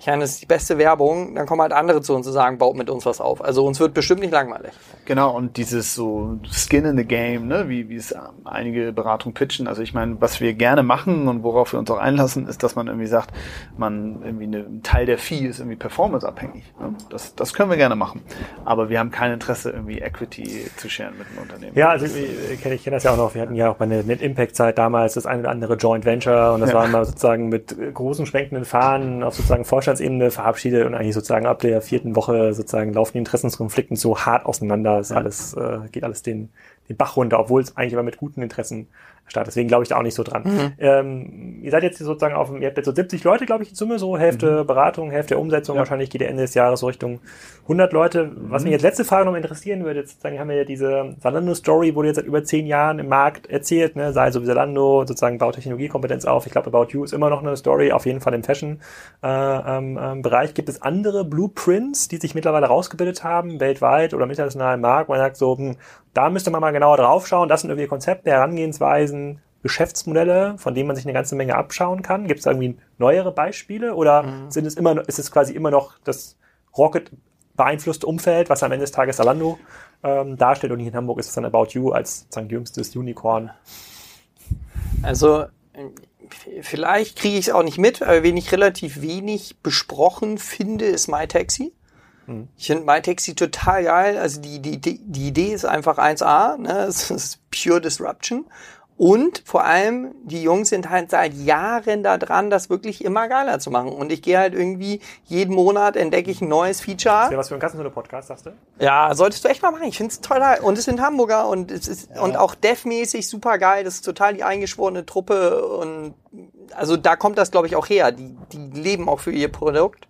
ich meine, das ist die beste Werbung, dann kommen halt andere zu uns und sagen, baut mit uns was auf. Also uns wird bestimmt nicht langweilig.
Genau, und dieses so Skin in the Game, ne, wie, wie es einige Beratungen pitchen. Also ich meine, was wir gerne machen und worauf wir uns auch einlassen, ist, dass man irgendwie sagt, man irgendwie eine, ein Teil der Fee ist irgendwie performanceabhängig. Ne? Das, das können wir gerne machen. Aber wir haben kein Interesse, irgendwie Equity zu scheren mit dem Unternehmen.
Ja, also ich kenne ich kenn das ja auch noch. Wir hatten ja auch bei der Net Impact Zeit damals das eine oder andere Joint Venture und das ja. war mal sozusagen mit großen schwenkenden Fahnen auf sozusagen Vorstand Vorstandsebene verabschiedet und eigentlich sozusagen ab der vierten Woche sozusagen laufen die Interessenskonflikten so hart auseinander. Ist alles, äh, geht alles den, den Bach runter, obwohl es eigentlich immer mit guten Interessen Start. Deswegen glaube ich da auch nicht so dran. Mhm. Ähm, ihr seid jetzt sozusagen auf, ihr habt jetzt so 70 Leute, glaube ich, in Summe, so Hälfte mhm. Beratung, Hälfte Umsetzung. Ja. Wahrscheinlich geht der Ende des Jahres so Richtung 100 Leute. Was mhm. mich jetzt letzte Frage noch interessieren würde, jetzt sozusagen haben wir ja diese Zalando-Story, wurde jetzt seit über zehn Jahren im Markt erzählt, ne? sei so wie Zalando, sozusagen baut Technologiekompetenz auf. Ich glaube, About You ist immer noch eine Story, auf jeden Fall im Fashion-Bereich. Äh, ähm, ähm, Gibt es andere Blueprints, die sich mittlerweile rausgebildet haben, weltweit oder im internationalen Markt, wo man sagt so, hm, da müsste man mal genauer drauf schauen. Das sind irgendwie Konzepte, Herangehensweisen, Geschäftsmodelle, von denen man sich eine ganze Menge abschauen kann? Gibt es da irgendwie neuere Beispiele oder mhm. sind es immer, ist es quasi immer noch das Rocket beeinflusste Umfeld, was am Ende des Tages Zalando ähm, darstellt und hier in Hamburg ist es dann About You als sozusagen jüngstes Unicorn?
Also vielleicht kriege ich es auch nicht mit, aber wen ich relativ wenig besprochen finde, ist MyTaxi. Mhm. Ich finde MyTaxi total geil. Also die, die, die Idee ist einfach 1A, ne? es ist pure Disruption. Und vor allem, die Jungs sind halt seit Jahren da dran, das wirklich immer geiler zu machen. Und ich gehe halt irgendwie, jeden Monat entdecke ich ein neues Feature. Das
wäre was für ein Kassenzone-Podcast, sagst du?
Ja, solltest du echt mal machen. Ich finde es toll. Und es sind Hamburger und es ist, ja. und auch Dev-mäßig super geil. Das ist total die eingeschworene Truppe und also da kommt das, glaube ich, auch her. Die, die leben auch für ihr Produkt.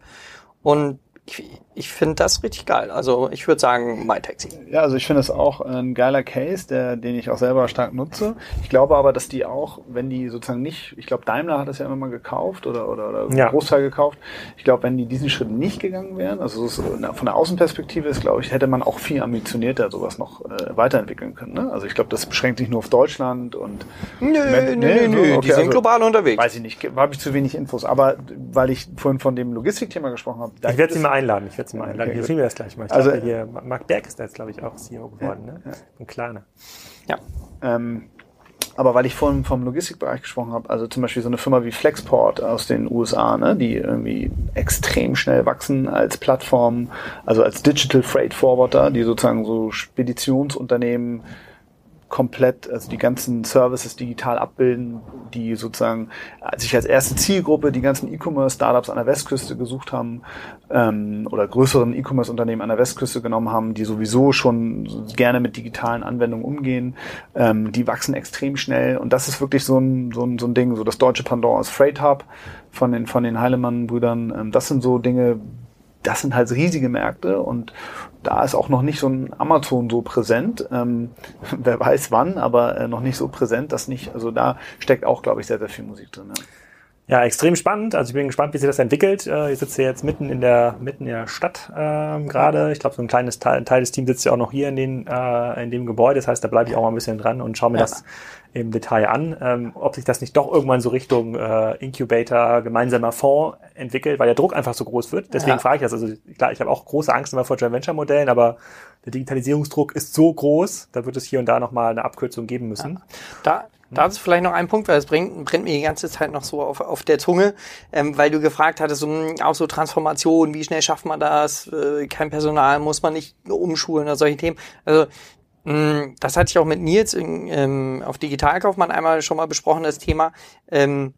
Und ich, ich finde das richtig geil. Also ich würde sagen, MyTaxi.
Ja, also ich finde es auch ein geiler Case, der, den ich auch selber stark nutze. Ich glaube aber, dass die auch, wenn die sozusagen nicht, ich glaube Daimler hat das ja immer mal gekauft oder, oder, oder ja. Großteil gekauft. Ich glaube, wenn die diesen Schritt nicht gegangen wären, also so von der Außenperspektive ist, glaube ich, hätte man auch viel ambitionierter sowas noch äh, weiterentwickeln können. Ne? Also ich glaube, das beschränkt sich nur auf Deutschland und
Nö, nö, nö, nö. Okay, die sind also, global unterwegs.
Weiß ich nicht, habe ich zu wenig Infos, aber weil ich vorhin von dem Logistikthema gesprochen habe.
Ich werde sie mal einladen. Ich werde sie mal einladen. Okay, wir das gleich mal. Ich also glaube, hier Marc Berg ist da jetzt, glaube ich, auch CEO geworden. Ja, ne? Ja. Ein kleiner.
Ja. Ähm, aber weil ich vorhin vom Logistikbereich gesprochen habe, also zum Beispiel so eine Firma wie Flexport aus den USA, ne, die irgendwie extrem schnell wachsen als Plattform, also als Digital Freight Forwarder, die sozusagen so Speditionsunternehmen komplett, also die ganzen Services digital abbilden, die sozusagen sich als erste Zielgruppe die ganzen E-Commerce-Startups an der Westküste gesucht haben ähm, oder größeren E-Commerce-Unternehmen an der Westküste genommen haben, die sowieso schon gerne mit digitalen Anwendungen umgehen. Ähm, die wachsen extrem schnell und das ist wirklich so ein, so ein, so ein Ding, so das deutsche Pendant ist Freight Hub von den, von den Heilemann-Brüdern. Ähm, das sind so Dinge, das sind halt riesige Märkte und da ist auch noch nicht so ein Amazon so präsent. Ähm, wer weiß wann, aber äh, noch nicht so präsent, dass nicht, also da steckt auch, glaube ich, sehr, sehr viel Musik drin. Ja.
Ja, extrem spannend. Also ich bin gespannt, wie sich das entwickelt. Äh, ich sitze jetzt mitten in der mitten in der Stadt ähm, gerade. Ich glaube, so ein kleines Teil, ein Teil des Teams sitzt ja auch noch hier in, den, äh, in dem Gebäude. Das heißt, da bleibe ich auch mal ein bisschen dran und schaue mir ja. das im Detail an, ähm, ob sich das nicht doch irgendwann so Richtung äh, Incubator, gemeinsamer Fonds entwickelt, weil der Druck einfach so groß wird. Deswegen ja. frage ich das. Also klar, ich habe auch große Angst immer vor Joint Venture Modellen, aber der Digitalisierungsdruck ist so groß, da wird es hier und da nochmal eine Abkürzung geben müssen. Ja.
Da da ist vielleicht noch ein Punkt, weil es brennt, brennt mir die ganze Zeit noch so auf, auf der Zunge, ähm, weil du gefragt hattest, um, auch so Transformation, wie schnell schafft man das, äh, kein Personal, muss man nicht umschulen oder solche Themen. Also das hatte ich auch mit Nils in, ähm, auf Digitalkaufmann einmal schon mal besprochen, das Thema. Ähm,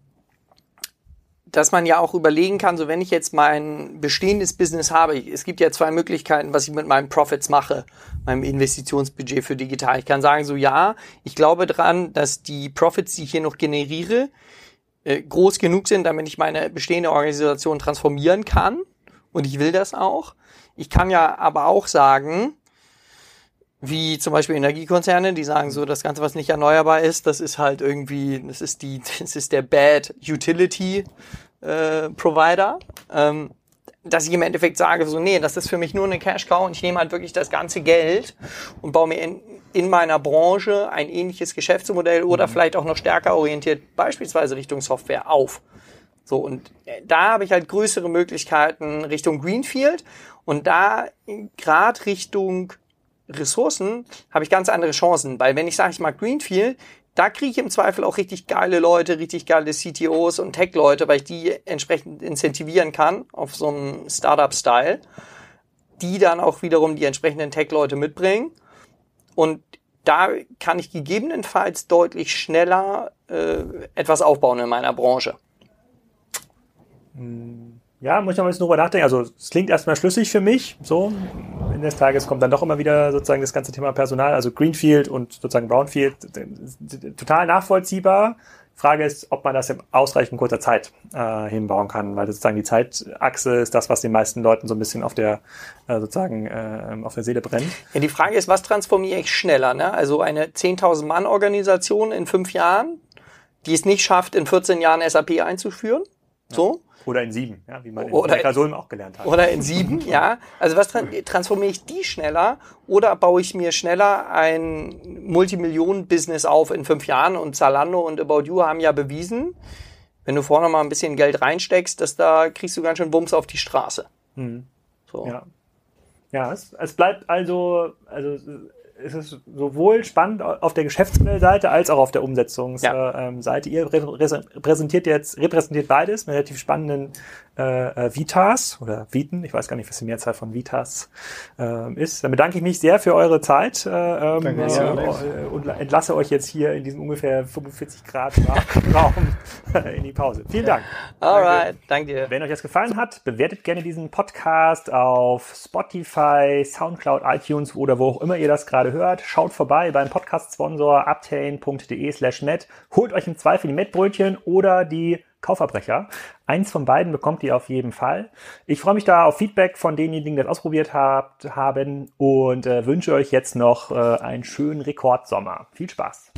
dass man ja auch überlegen kann, so wenn ich jetzt mein bestehendes Business habe, es gibt ja zwei Möglichkeiten, was ich mit meinen Profits mache, meinem Investitionsbudget für digital. Ich kann sagen, so ja, ich glaube dran, dass die Profits, die ich hier noch generiere, äh, groß genug sind, damit ich meine bestehende Organisation transformieren kann. Und ich will das auch. Ich kann ja aber auch sagen, wie zum Beispiel Energiekonzerne, die sagen so, das Ganze, was nicht erneuerbar ist, das ist halt irgendwie, das ist die, das ist der Bad Utility äh, Provider. Ähm, dass ich im Endeffekt sage, so, nee, das ist für mich nur eine Cash Cow und ich nehme halt wirklich das ganze Geld und baue mir in, in meiner Branche ein ähnliches Geschäftsmodell oder mhm. vielleicht auch noch stärker orientiert, beispielsweise Richtung Software auf. So, und äh, da habe ich halt größere Möglichkeiten Richtung Greenfield und da gerade Richtung Ressourcen habe ich ganz andere Chancen, weil wenn ich sage, ich mag Greenfield, da kriege ich im Zweifel auch richtig geile Leute, richtig geile CTOs und Tech-Leute, weil ich die entsprechend incentivieren kann auf so einem Startup-Style, die dann auch wiederum die entsprechenden Tech-Leute mitbringen. Und da kann ich gegebenenfalls deutlich schneller äh, etwas aufbauen in meiner Branche.
Hm. Ja, muss ich noch ein bisschen drüber nachdenken. Also es klingt erstmal schlüssig für mich. So, Ende des Tages kommt dann doch immer wieder sozusagen das ganze Thema Personal, also Greenfield und sozusagen Brownfield, total nachvollziehbar. Frage ist, ob man das in ausreichend kurzer Zeit äh, hinbauen kann, weil sozusagen die Zeitachse ist das, was den meisten Leuten so ein bisschen auf der äh, sozusagen äh, auf der Seele brennt.
Ja, die Frage ist, was transformiere ich schneller? Ne? Also eine 10.000 Mann Organisation in fünf Jahren, die es nicht schafft, in 14 Jahren SAP einzuführen. So.
Oder in sieben, ja, wie man in
oder in, auch gelernt hat. Oder in sieben, ja. Also was transformiere ich die schneller oder baue ich mir schneller ein Multimillionen-Business auf in fünf Jahren? Und Zalando und About You haben ja bewiesen, wenn du vorne mal ein bisschen Geld reinsteckst, dass da kriegst du ganz schön Bums auf die Straße.
Mhm. So. Ja. Ja, es, es bleibt also, also ist es sowohl spannend auf der Geschäftsmodellseite als auch auf der Umsetzungsseite. Ja. Ihr repräsentiert jetzt repräsentiert beides mit relativ spannenden äh, äh, Vitas oder Viten, ich weiß gar nicht, was die Mehrzahl von Vitas äh, ist. Dann bedanke ich mich sehr für eure Zeit äh, ähm, äh, und entlasse euch jetzt hier in diesem ungefähr 45 Grad Raum in die Pause. Vielen Dank.
Alright, danke dir.
Wenn euch das gefallen hat, bewertet gerne diesen Podcast auf Spotify, Soundcloud, iTunes oder wo auch immer ihr das gerade hört. Schaut vorbei beim Podcast-Sponsor uptain.de slash met. Holt euch im Zweifel die Mettbrötchen oder die Kaufverbrecher. Eins von beiden bekommt ihr auf jeden Fall. Ich freue mich da auf Feedback von denjenigen, die das ausprobiert habt, haben und äh, wünsche euch jetzt noch äh, einen schönen Rekordsommer. Viel Spaß!